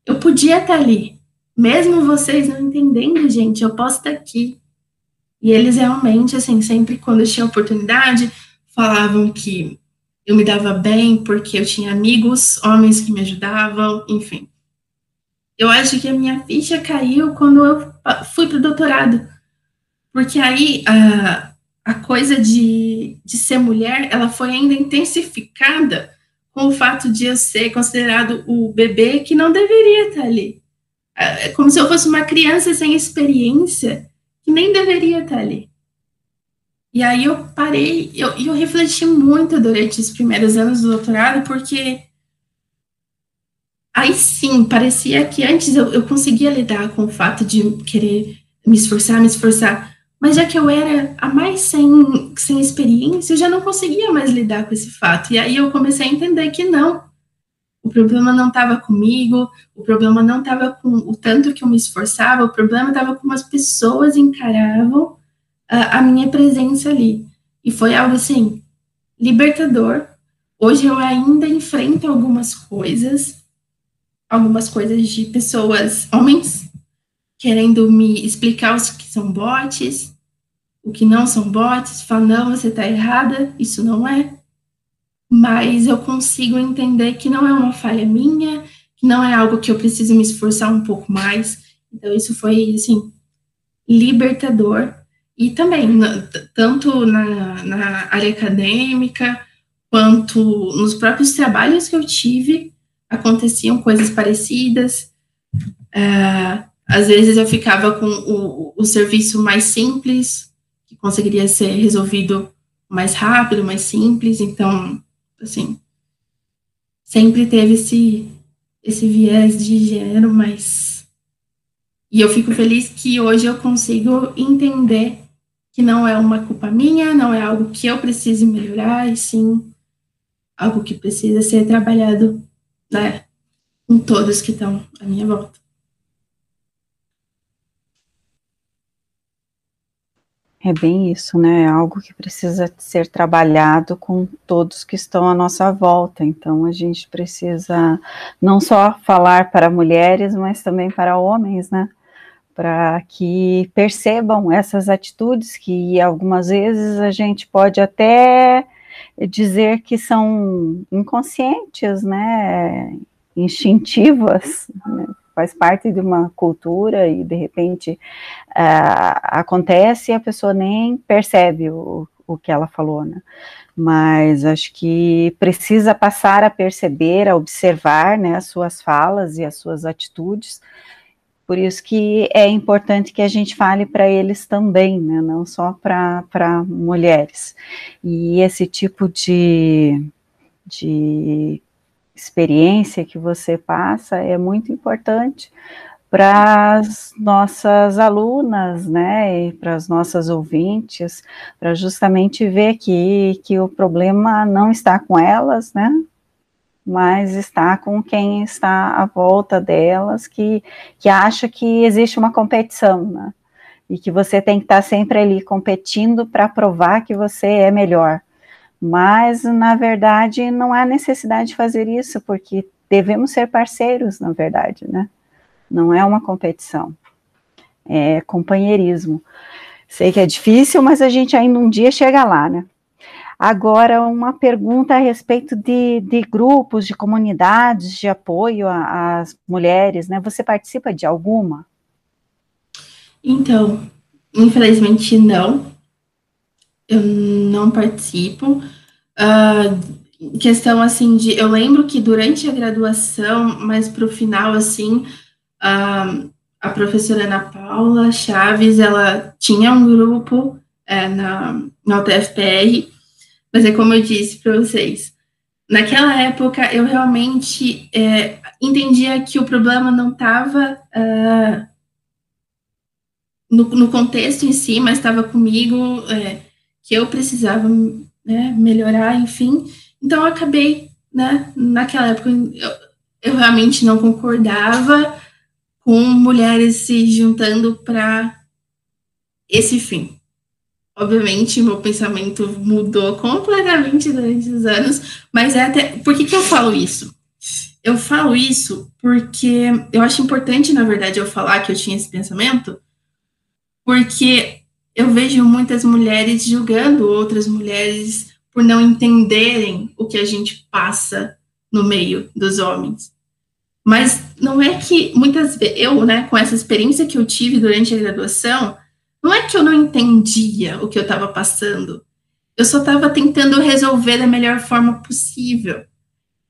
Speaker 4: eu podia estar ali. Mesmo vocês não entendendo, gente, eu posso estar aqui. E eles realmente, assim, sempre quando eu tinha oportunidade, falavam que eu me dava bem porque eu tinha amigos, homens que me ajudavam, enfim. Eu acho que a minha ficha caiu quando eu fui para o doutorado, porque aí a, a coisa de, de ser mulher, ela foi ainda intensificada com o fato de eu ser considerado o bebê que não deveria estar ali. É como se eu fosse uma criança sem experiência que nem deveria estar ali. E aí eu parei, eu, eu refleti muito durante os primeiros anos do doutorado, porque Aí sim, parecia que antes eu, eu conseguia lidar com o fato de querer me esforçar, me esforçar, mas já que eu era a mais sem, sem experiência, eu já não conseguia mais lidar com esse fato. E aí eu comecei a entender que não. O problema não estava comigo, o problema não estava com o tanto que eu me esforçava, o problema estava como as pessoas encaravam a, a minha presença ali. E foi algo assim, libertador. Hoje eu ainda enfrento algumas coisas, algumas coisas de pessoas, homens, querendo me explicar os que são bots, o que não são bots, falam, não, você está errada, isso não é. Mas eu consigo entender que não é uma falha minha, que não é algo que eu preciso me esforçar um pouco mais. Então, isso foi, assim, libertador. E também, tanto na, na área acadêmica, quanto nos próprios trabalhos que eu tive, aconteciam coisas parecidas. É, às vezes eu ficava com o, o serviço mais simples, que conseguiria ser resolvido mais rápido, mais simples. Então, assim, sempre teve esse, esse viés de gênero, mas. E eu fico feliz que hoje eu consigo entender que não é uma culpa minha, não é algo que eu precise melhorar, e sim algo que precisa ser trabalhado né, com todos que estão à minha volta.
Speaker 3: É bem isso, né? É algo que precisa ser trabalhado com todos que estão à nossa volta. Então, a gente precisa não só falar para mulheres, mas também para homens, né? Para que percebam essas atitudes que algumas vezes a gente pode até dizer que são inconscientes, né, instintivas, né? Faz parte de uma cultura e de repente uh, acontece e a pessoa nem percebe o, o que ela falou, né? Mas acho que precisa passar a perceber, a observar, né, as suas falas e as suas atitudes por isso que é importante que a gente fale para eles também, né, não só para mulheres. E esse tipo de, de experiência que você passa é muito importante para as nossas alunas, né, e para as nossas ouvintes, para justamente ver que, que o problema não está com elas, né, mas está com quem está à volta delas, que, que acha que existe uma competição, né? E que você tem que estar sempre ali competindo para provar que você é melhor. Mas, na verdade, não há necessidade de fazer isso, porque devemos ser parceiros, na verdade, né? Não é uma competição, é companheirismo. Sei que é difícil, mas a gente ainda um dia chega lá, né? Agora, uma pergunta a respeito de, de grupos, de comunidades de apoio às mulheres, né? Você participa de alguma?
Speaker 4: Então, infelizmente não. Eu não participo. Uh, questão assim de. Eu lembro que durante a graduação, mas para o final, assim, uh, a professora Ana Paula Chaves, ela tinha um grupo é, na, na UTFPR mas é como eu disse para vocês, naquela época eu realmente é, entendia que o problema não estava uh, ah, no, no, contexto em si, mas estava comigo, é, que eu precisava né, melhorar, enfim. Então eu acabei, né, naquela época, eu, eu realmente não concordava com mulheres se juntando para esse fim. Obviamente, meu pensamento mudou completamente durante os anos, mas é até. Por que, que eu falo isso? Eu falo isso porque eu acho importante, na verdade, eu falar que eu tinha esse pensamento, porque eu vejo muitas mulheres julgando outras mulheres por não entenderem o que a gente passa no meio dos homens. Mas não é que muitas vezes, eu, né, com essa experiência que eu tive durante a graduação, não é que eu não entendia o que eu estava passando. Eu só estava tentando resolver da melhor forma possível.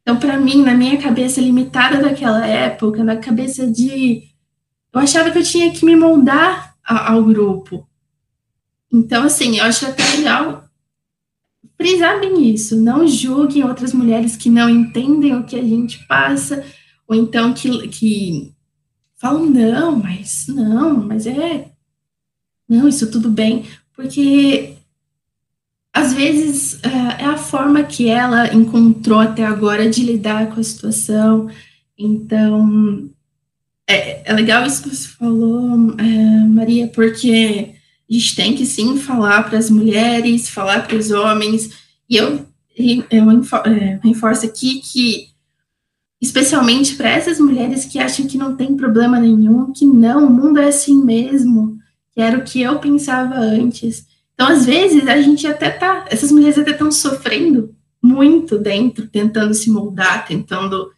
Speaker 4: Então, para mim, na minha cabeça limitada daquela época, na cabeça de. Eu achava que eu tinha que me moldar ao grupo. Então, assim, eu acho até legal frisar bem isso. Não julguem outras mulheres que não entendem o que a gente passa, ou então que, que falam, não, mas não, mas é não, isso tudo bem, porque às vezes é, é a forma que ela encontrou até agora de lidar com a situação. Então, é, é legal isso que você falou, é, Maria, porque a gente tem que sim falar para as mulheres, falar para os homens, e eu, eu é, reforço aqui que, especialmente para essas mulheres que acham que não tem problema nenhum, que não, o mundo é assim mesmo, que era o que eu pensava antes. Então, às vezes, a gente até tá, essas mulheres até estão sofrendo muito dentro, tentando se moldar, tentando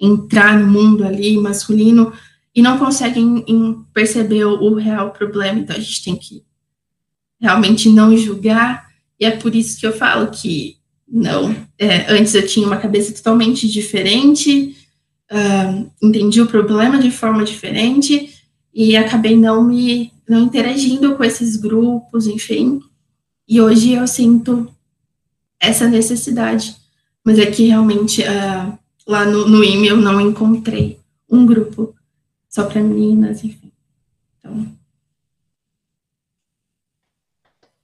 Speaker 4: entrar no mundo ali masculino e não conseguem perceber o, o real problema. Então, a gente tem que realmente não julgar. E é por isso que eu falo que não, é, antes eu tinha uma cabeça totalmente diferente, uh, entendi o problema de forma diferente e acabei não me não interagindo com esses grupos, enfim. E hoje eu sinto essa necessidade. Mas é que realmente uh, lá no, no e-mail não encontrei um grupo só para meninas, enfim. Então.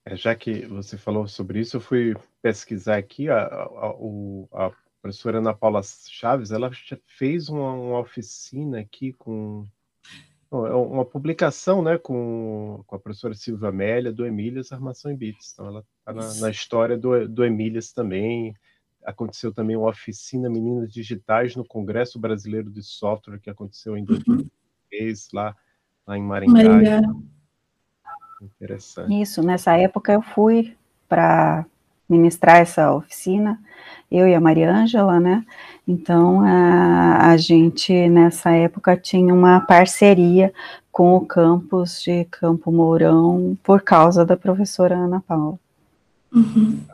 Speaker 2: É, já que você falou sobre isso, eu fui pesquisar aqui a, a, a professora Ana Paula Chaves, ela fez uma, uma oficina aqui com é uma publicação né, com, com a professora Silvia Amélia, do Emílias Armação em Bits. Então, ela está na, na, história do, do Emílias também. Aconteceu também uma oficina Meninas Digitais no Congresso Brasileiro de Software, que aconteceu em 2003, lá, lá em Maringá. Maringá.
Speaker 3: Interessante. Isso, nessa época eu fui para ministrar essa oficina, eu e a Maria Ângela, né? Então, a, a gente, nessa época, tinha uma parceria com o campus de Campo Mourão por causa da professora Ana Paula.
Speaker 2: Uhum.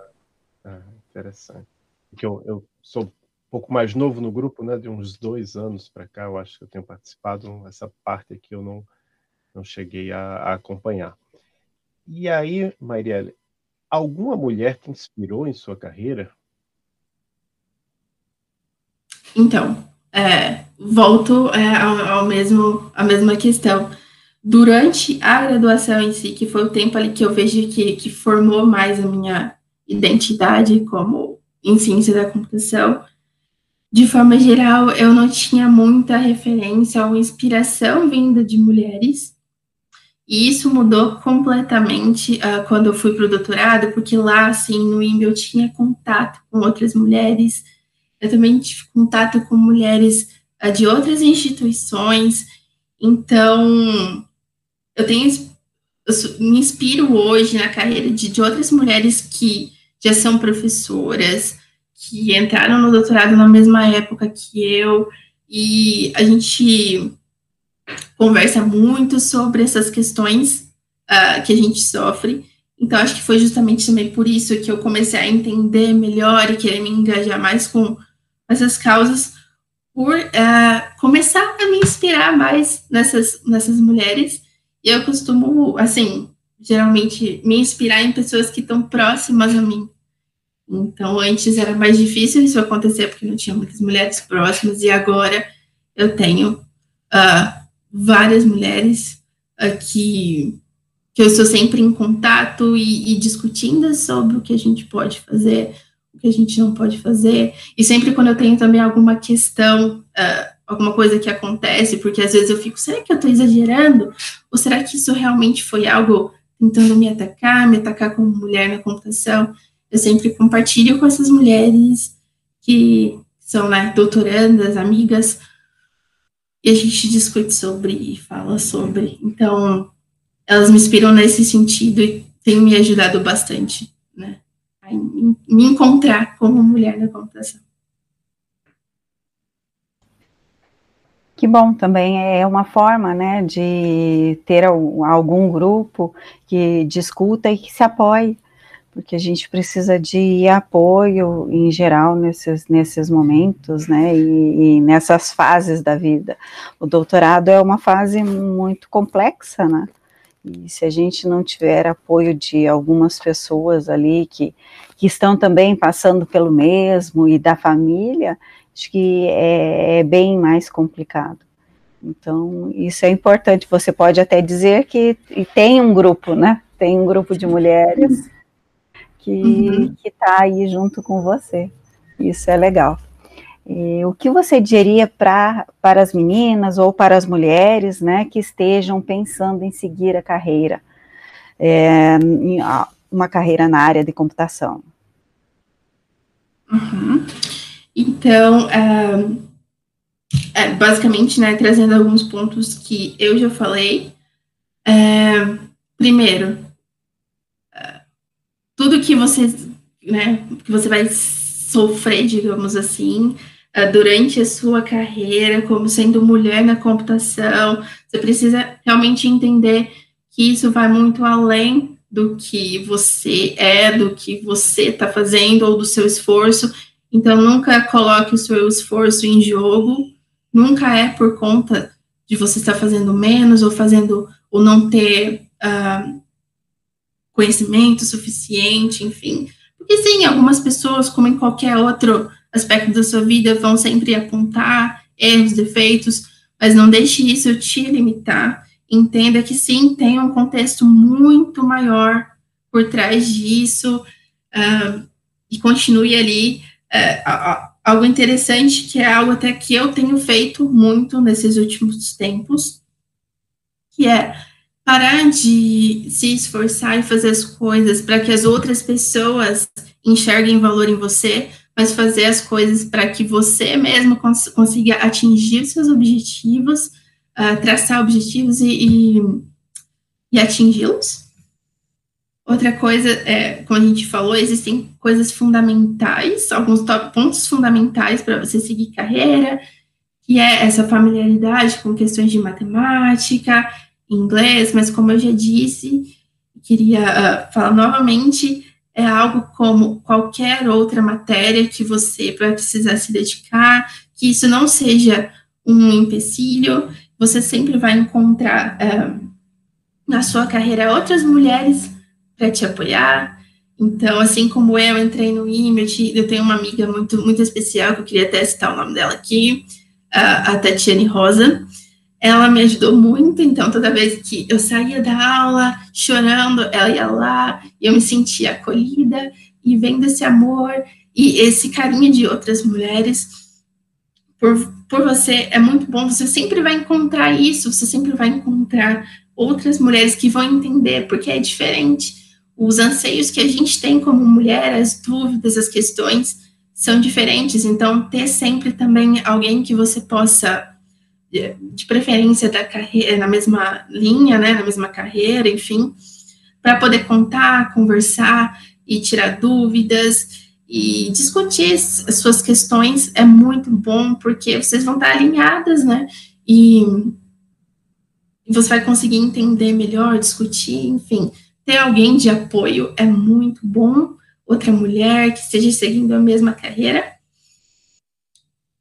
Speaker 2: Ah, interessante. Porque eu, eu sou um pouco mais novo no grupo, né? De uns dois anos para cá, eu acho que eu tenho participado. Essa parte aqui eu não, não cheguei a, a acompanhar. E aí, Marielle, alguma mulher te inspirou em sua carreira?
Speaker 4: Então, é, volto é, ao, ao, mesmo, à mesma questão. Durante a graduação em si, que foi o tempo ali que eu vejo que, que formou mais a minha identidade como em ciência da computação, de forma geral, eu não tinha muita referência ou inspiração vinda de mulheres. E isso mudou completamente uh, quando eu fui para o doutorado, porque lá, assim, no IMB eu tinha contato com outras mulheres, eu também tive contato com mulheres uh, de outras instituições, então eu tenho, eu me inspiro hoje na carreira de, de outras mulheres que já são professoras, que entraram no doutorado na mesma época que eu, e a gente conversa muito sobre essas questões uh, que a gente sofre. Então, acho que foi justamente também por isso que eu comecei a entender melhor e querer me engajar mais com essas causas, por uh, começar a me inspirar mais nessas, nessas mulheres. E eu costumo, assim, geralmente me inspirar em pessoas que estão próximas a mim. Então, antes era mais difícil isso acontecer, porque não tinha muitas mulheres próximas, e agora eu tenho uh, várias mulheres uh, que, que eu estou sempre em contato e, e, discutindo sobre o que a gente pode fazer, o que a gente não pode fazer. E sempre quando eu tenho também alguma questão, uh, alguma coisa que acontece, porque às vezes eu fico, será que eu estou exagerando? Ou será que isso realmente foi algo tentando me atacar, me atacar como mulher na computação? Eu sempre compartilho com essas mulheres que são né, doutorandas, amigas, e a gente discute sobre e fala sobre. Então, elas me inspiram nesse sentido e têm me ajudado bastante, né? A me encontrar como mulher na computação.
Speaker 3: Que bom, também é uma forma, né, de ter algum grupo que discuta e que se apoie porque a gente precisa de apoio em geral nesses, nesses momentos, né, e, e, nessas fases da vida. O doutorado é uma fase muito complexa, né, e se a gente não tiver apoio de algumas pessoas ali que, que estão também passando pelo mesmo e da família, acho que é, é bem mais complicado. Então, isso é importante. Você pode até dizer que tem um grupo, né? Tem um grupo de mulheres que uhum. está aí junto com você. Isso é legal. E o que você diria pra, para as meninas ou para as mulheres, né, que estejam pensando em seguir a carreira, é, uma carreira na área de computação?
Speaker 4: Uhum. Então, é, basicamente, né, trazendo alguns pontos que eu já falei. É, primeiro, que você, né, que você vai sofrer, digamos assim, uh, durante a sua carreira, como sendo mulher na computação, você precisa realmente entender que isso vai muito além do que você é, do que você está fazendo ou do seu esforço. Então, nunca coloque o seu esforço em jogo, nunca é por conta de você estar fazendo menos ou fazendo ou não ter uh, conhecimento suficiente, enfim. Porque sim, algumas pessoas, como em qualquer outro aspecto da sua vida, vão sempre apontar erros, defeitos, mas não deixe isso te limitar. Entenda que sim, tem um contexto muito maior por trás disso uh, e continue ali. Uh, algo interessante, que é algo até que eu tenho feito muito nesses últimos tempos, que é parar de se esforçar e fazer as coisas para que as outras pessoas enxerguem valor em você, mas fazer as coisas para que você mesmo cons consiga atingir seus objetivos, uh, traçar objetivos e, e, e atingi-los. Outra coisa, é, como a gente falou, existem coisas fundamentais, alguns pontos fundamentais para você seguir carreira, que é essa familiaridade com questões de matemática, inglês, mas como eu já disse, queria uh, falar novamente, é algo como qualquer outra matéria que você vai precisar se dedicar, que isso não seja um empecilho, você sempre vai encontrar uh, na sua carreira outras mulheres para te apoiar. Então, assim como eu entrei no IME, eu, tenho uma amiga muito, muito especial, que eu queria até citar o nome dela aqui, a Tatiane Rosa, ela me ajudou muito, então toda vez que eu saía da aula chorando, ela ia lá eu me sentia acolhida e vendo esse amor e esse carinho de outras mulheres por, por você é muito bom. Você sempre vai encontrar isso, você sempre vai encontrar outras mulheres que vão entender, porque é diferente. Os anseios que a gente tem como mulher, as dúvidas, as questões são diferentes. Então, ter sempre também alguém que você possa de preferência da carreira, na mesma linha, né, na mesma carreira, enfim, para poder contar, conversar e tirar dúvidas e discutir as suas questões é muito bom, porque vocês vão estar alinhadas, né, e você vai conseguir entender melhor, discutir, enfim, ter alguém de apoio é muito bom, outra mulher que esteja seguindo a mesma carreira.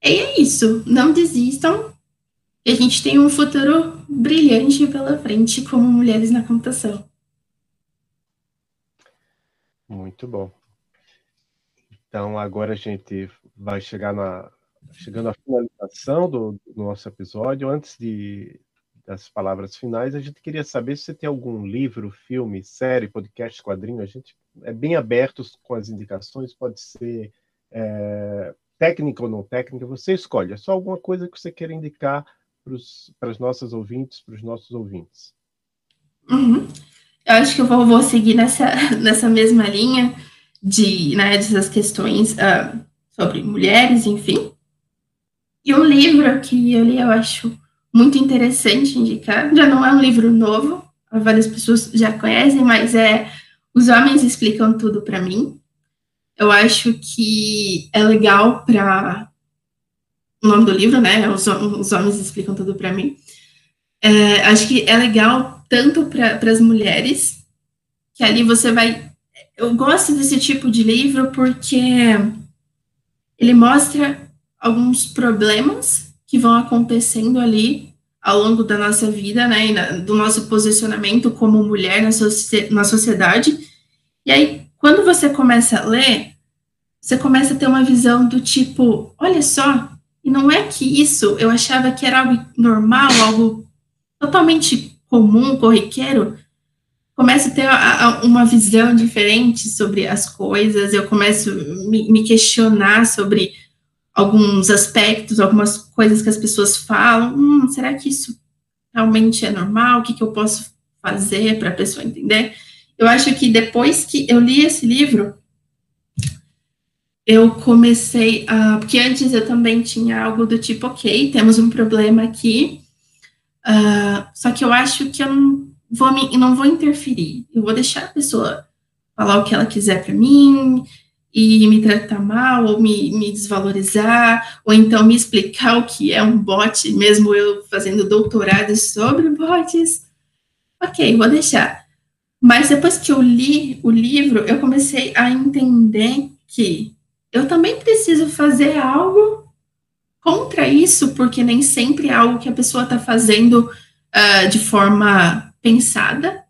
Speaker 4: E é isso, não desistam, e a gente tem um futuro brilhante pela frente como mulheres na computação.
Speaker 2: Muito bom. Então, agora a gente vai chegar na chegando à finalização do, do nosso episódio. Antes de, das palavras finais, a gente queria saber se você tem algum livro, filme, série, podcast, quadrinho. A gente é bem aberto com as indicações, pode ser é, técnica ou não técnica, você escolhe. É só alguma coisa que você queira indicar para as nossas ouvintes, para os nossos ouvintes.
Speaker 4: Uhum. Eu acho que eu vou, vou, seguir nessa, nessa mesma linha de né, dessas questões uh, sobre mulheres, enfim. E um livro que eu li, eu acho muito interessante indicar, já não é um livro novo, várias pessoas já conhecem, mas é Os Homens Explicam Tudo para Mim. Eu acho que é legal para nome do livro, né? Os, os Homens Explicam Tudo para Mim. É, acho que é legal tanto para as mulheres, que ali você vai. Eu gosto desse tipo de livro porque ele mostra alguns problemas que vão acontecendo ali ao longo da nossa vida, né, na, do nosso posicionamento como mulher na, so na sociedade. E aí, quando você começa a ler, você começa a ter uma visão do tipo, olha só, e não é que isso eu achava que era algo normal, algo totalmente comum, corriqueiro, começo a ter a, a, uma visão diferente sobre as coisas, eu começo a me, me, questionar sobre alguns aspectos, algumas coisas que as pessoas falam, hum, será que isso realmente é normal? O que, que eu posso fazer para a pessoa entender? Eu acho que depois que eu li esse livro, eu comecei a. Porque antes eu também tinha algo do tipo, ok, temos um problema aqui, Uh, só que eu acho que eu não vou, me, não vou interferir. Eu vou deixar a pessoa falar o que ela quiser para mim e me tratar mal, ou me, me desvalorizar, ou então me explicar o que é um bot, mesmo eu fazendo doutorado sobre bots. Ok, vou deixar. Mas depois que eu li o livro, eu comecei a entender que eu também preciso fazer algo contra isso, porque nem sempre é algo que a pessoa está fazendo uh, de forma pensada.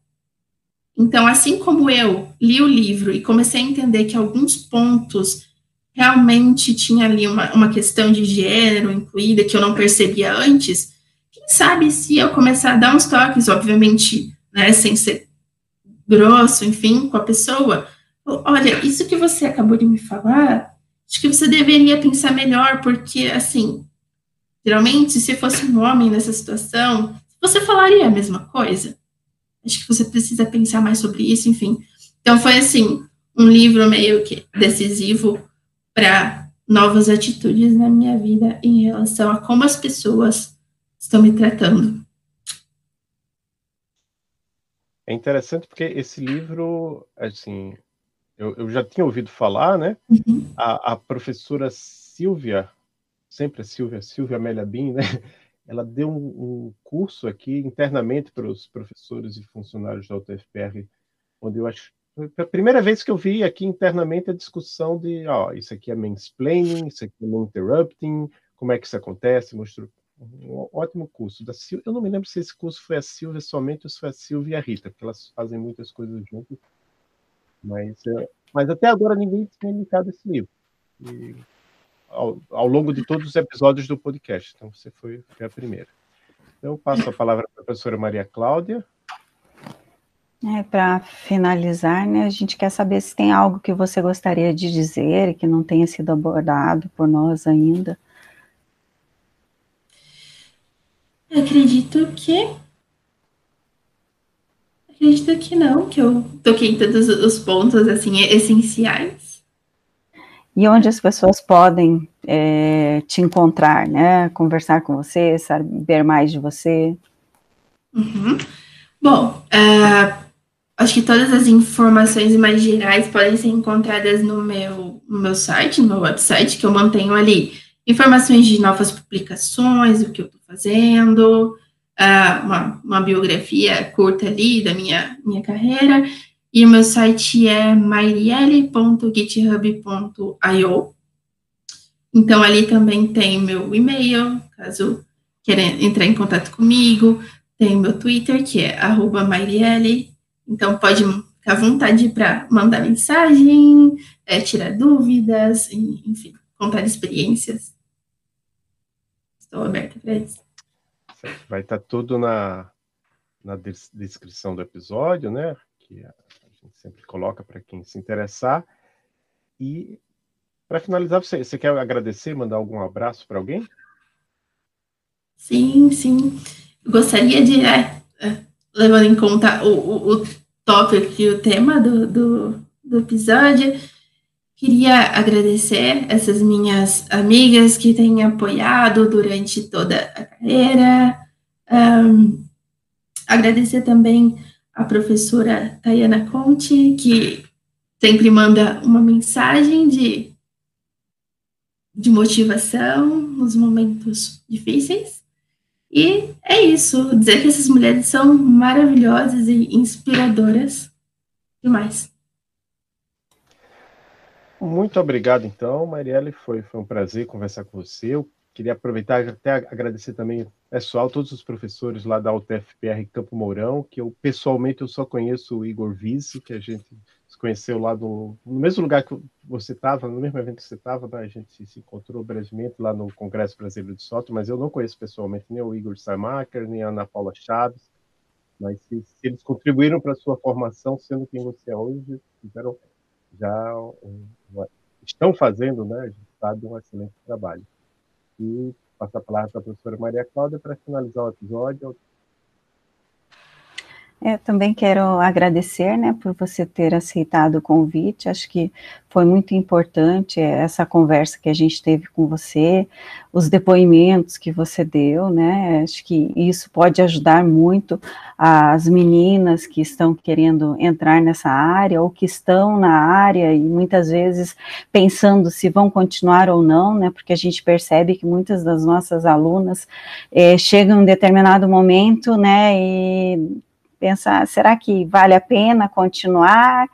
Speaker 4: Então, assim como eu li o livro e comecei a entender que alguns pontos realmente tinha ali uma, uma questão de gênero incluída que eu não percebia antes, quem sabe se eu começar a dar uns toques, obviamente, né, sem ser grosso, enfim, com a pessoa, olha, isso que você acabou de me falar acho que você deveria pensar melhor, porque, assim, geralmente, se fosse um homem nessa situação, você falaria a mesma coisa. Acho que você precisa pensar mais sobre isso, enfim. Então, foi, assim, um livro meio que decisivo para novas atitudes na minha vida em relação a como as pessoas estão me tratando.
Speaker 2: É interessante porque esse livro, assim, eu, eu já tinha ouvido falar, né? Uhum. A, a, professora Silvia, sempre a Silvia, Silvia Melhabim, né? Ela deu um, um curso aqui internamente para os professores e funcionários da UTFPR, onde eu acho foi a primeira vez que eu vi aqui internamente a discussão de, ó, isso aqui é mansplaining, isso aqui é interrupting, como é que isso acontece, mostrou um ótimo curso da Silvia. Eu não me lembro se esse curso foi a Silvia somente ou se foi a Silvia e a Rita, porque elas fazem muitas coisas juntas. Mas, é, mas até agora ninguém tinha indicado esse livro. E, ao, ao, longo de todos os episódios do podcast. Então, você foi, foi a primeira. Então, eu passo a palavra para a professora Maria Cláudia.
Speaker 3: É, para finalizar, né, a gente quer saber se tem algo que você gostaria de dizer e que não tenha sido abordado por nós ainda.
Speaker 4: Eu acredito que Acredito que não, que eu toquei em todos os pontos assim essenciais.
Speaker 3: E onde as pessoas podem é, te encontrar, né? Conversar com você, saber mais de você.
Speaker 4: Uhum. Bom, uh, acho que todas as informações mais gerais podem ser encontradas no meu, no meu site, no meu website, que eu mantenho ali informações de novas publicações, o que eu estou fazendo, uh, uma, uma, biografia curta ali da minha, minha carreira, e o meu site é mairiele.github.io. Então, ali também tem meu e-mail, caso queira entrar em contato comigo, tem meu Twitter, que é arroba Mairiele, então pode ficar à vontade para mandar mensagem, é, tirar dúvidas, enfim, contar experiências. Estou aberta para isso.
Speaker 2: Vai estar tá tudo na, na descrição do episódio, né? Que a gente sempre coloca para quem se interessar. E para finalizar, você, você quer agradecer, mandar algum abraço para alguém?
Speaker 4: Sim, sim. Gostaria de, é, é, levando em conta o, o, o tópico o tema do, do, do episódio, queria agradecer essas minhas amigas que têm apoiado durante toda a carreira. Um, agradecer também a professora Tayana Conte, que sempre manda uma mensagem de, de motivação nos momentos difíceis. E é isso, dizer que essas mulheres são maravilhosas e inspiradoras demais.
Speaker 2: Muito obrigado, então, Marielle. Foi, foi um prazer conversar com você. Eu queria aproveitar e até agradecer também pessoal, todos os professores lá da UTFPR Campo Mourão, que eu pessoalmente eu só conheço o Igor Vice, que a gente se conheceu lá no, no mesmo lugar que você estava, no mesmo evento que você estava, né? a gente se encontrou brevemente lá no Congresso Brasileiro de Soto, mas eu não conheço pessoalmente nem o Igor Samaker, nem a Ana Paula Chaves, mas se, se eles contribuíram para a sua formação, sendo quem você é hoje, fizeram já um, estão fazendo, né? A gente sabe um excelente trabalho. E passar a palavra para a professora Maria Cláudia para finalizar o episódio.
Speaker 3: É, também quero agradecer, né, por você ter aceitado o convite. Acho que foi muito importante essa conversa que a gente teve com você, os depoimentos que você deu, né? Acho que isso pode ajudar muito as meninas que estão querendo entrar nessa área ou que estão na área e muitas vezes pensando se vão continuar ou não, né? Porque a gente percebe que muitas das nossas alunas é, chegam em determinado momento, né? E pensar, será que vale a pena continuar?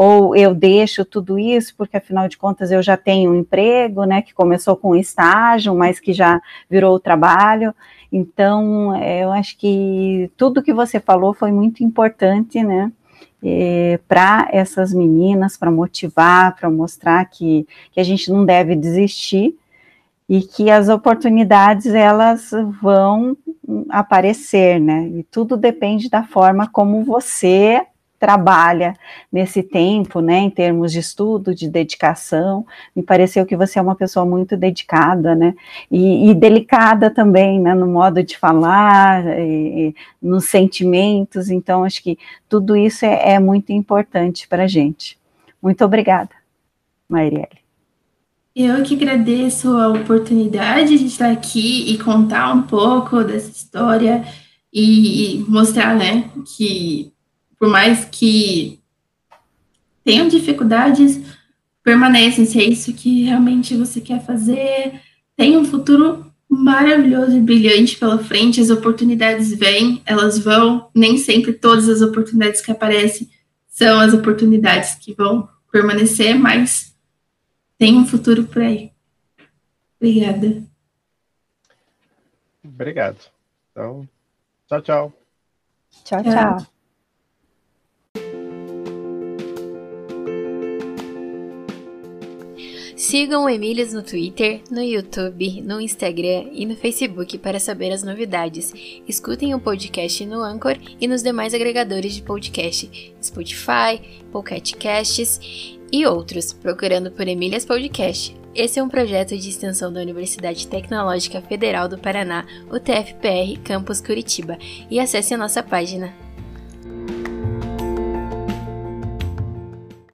Speaker 3: ou eu deixo tudo isso porque afinal de contas eu já tenho um emprego, né, que começou com um estágio, mas que já virou trabalho. Então, é, eu acho que tudo que você falou foi muito importante, né, é, para essas meninas, para motivar, para mostrar que, que a gente não deve desistir e que as oportunidades elas vão aparecer, né? E tudo depende da forma como você trabalha nesse tempo, né, em termos de estudo, de dedicação. Me pareceu que você é uma pessoa muito dedicada, né, e, e delicada também, né, no modo de falar, e, e nos sentimentos. Então, acho que tudo isso é, é muito importante para a gente. Muito obrigada, Marielle.
Speaker 4: Eu que agradeço a oportunidade de estar aqui e contar um pouco dessa história e mostrar, né, que por mais que tenham dificuldades, permanecem, se é isso que realmente você quer fazer, tem um futuro maravilhoso e brilhante pela frente, as oportunidades vêm, elas vão, nem sempre todas as oportunidades que aparecem são as oportunidades que vão permanecer, mas tem um futuro por aí. Obrigada.
Speaker 2: Obrigado. Então, tchau, tchau.
Speaker 3: Tchau, tchau.
Speaker 1: Sigam o Emílias no Twitter, no YouTube, no Instagram e no Facebook para saber as novidades. Escutem o podcast no Anchor e nos demais agregadores de podcast, Spotify, Pocket Casts e outros, procurando por Emílias Podcast. Esse é um projeto de extensão da Universidade Tecnológica Federal do Paraná, UTFPR, Campus Curitiba, e acesse a nossa página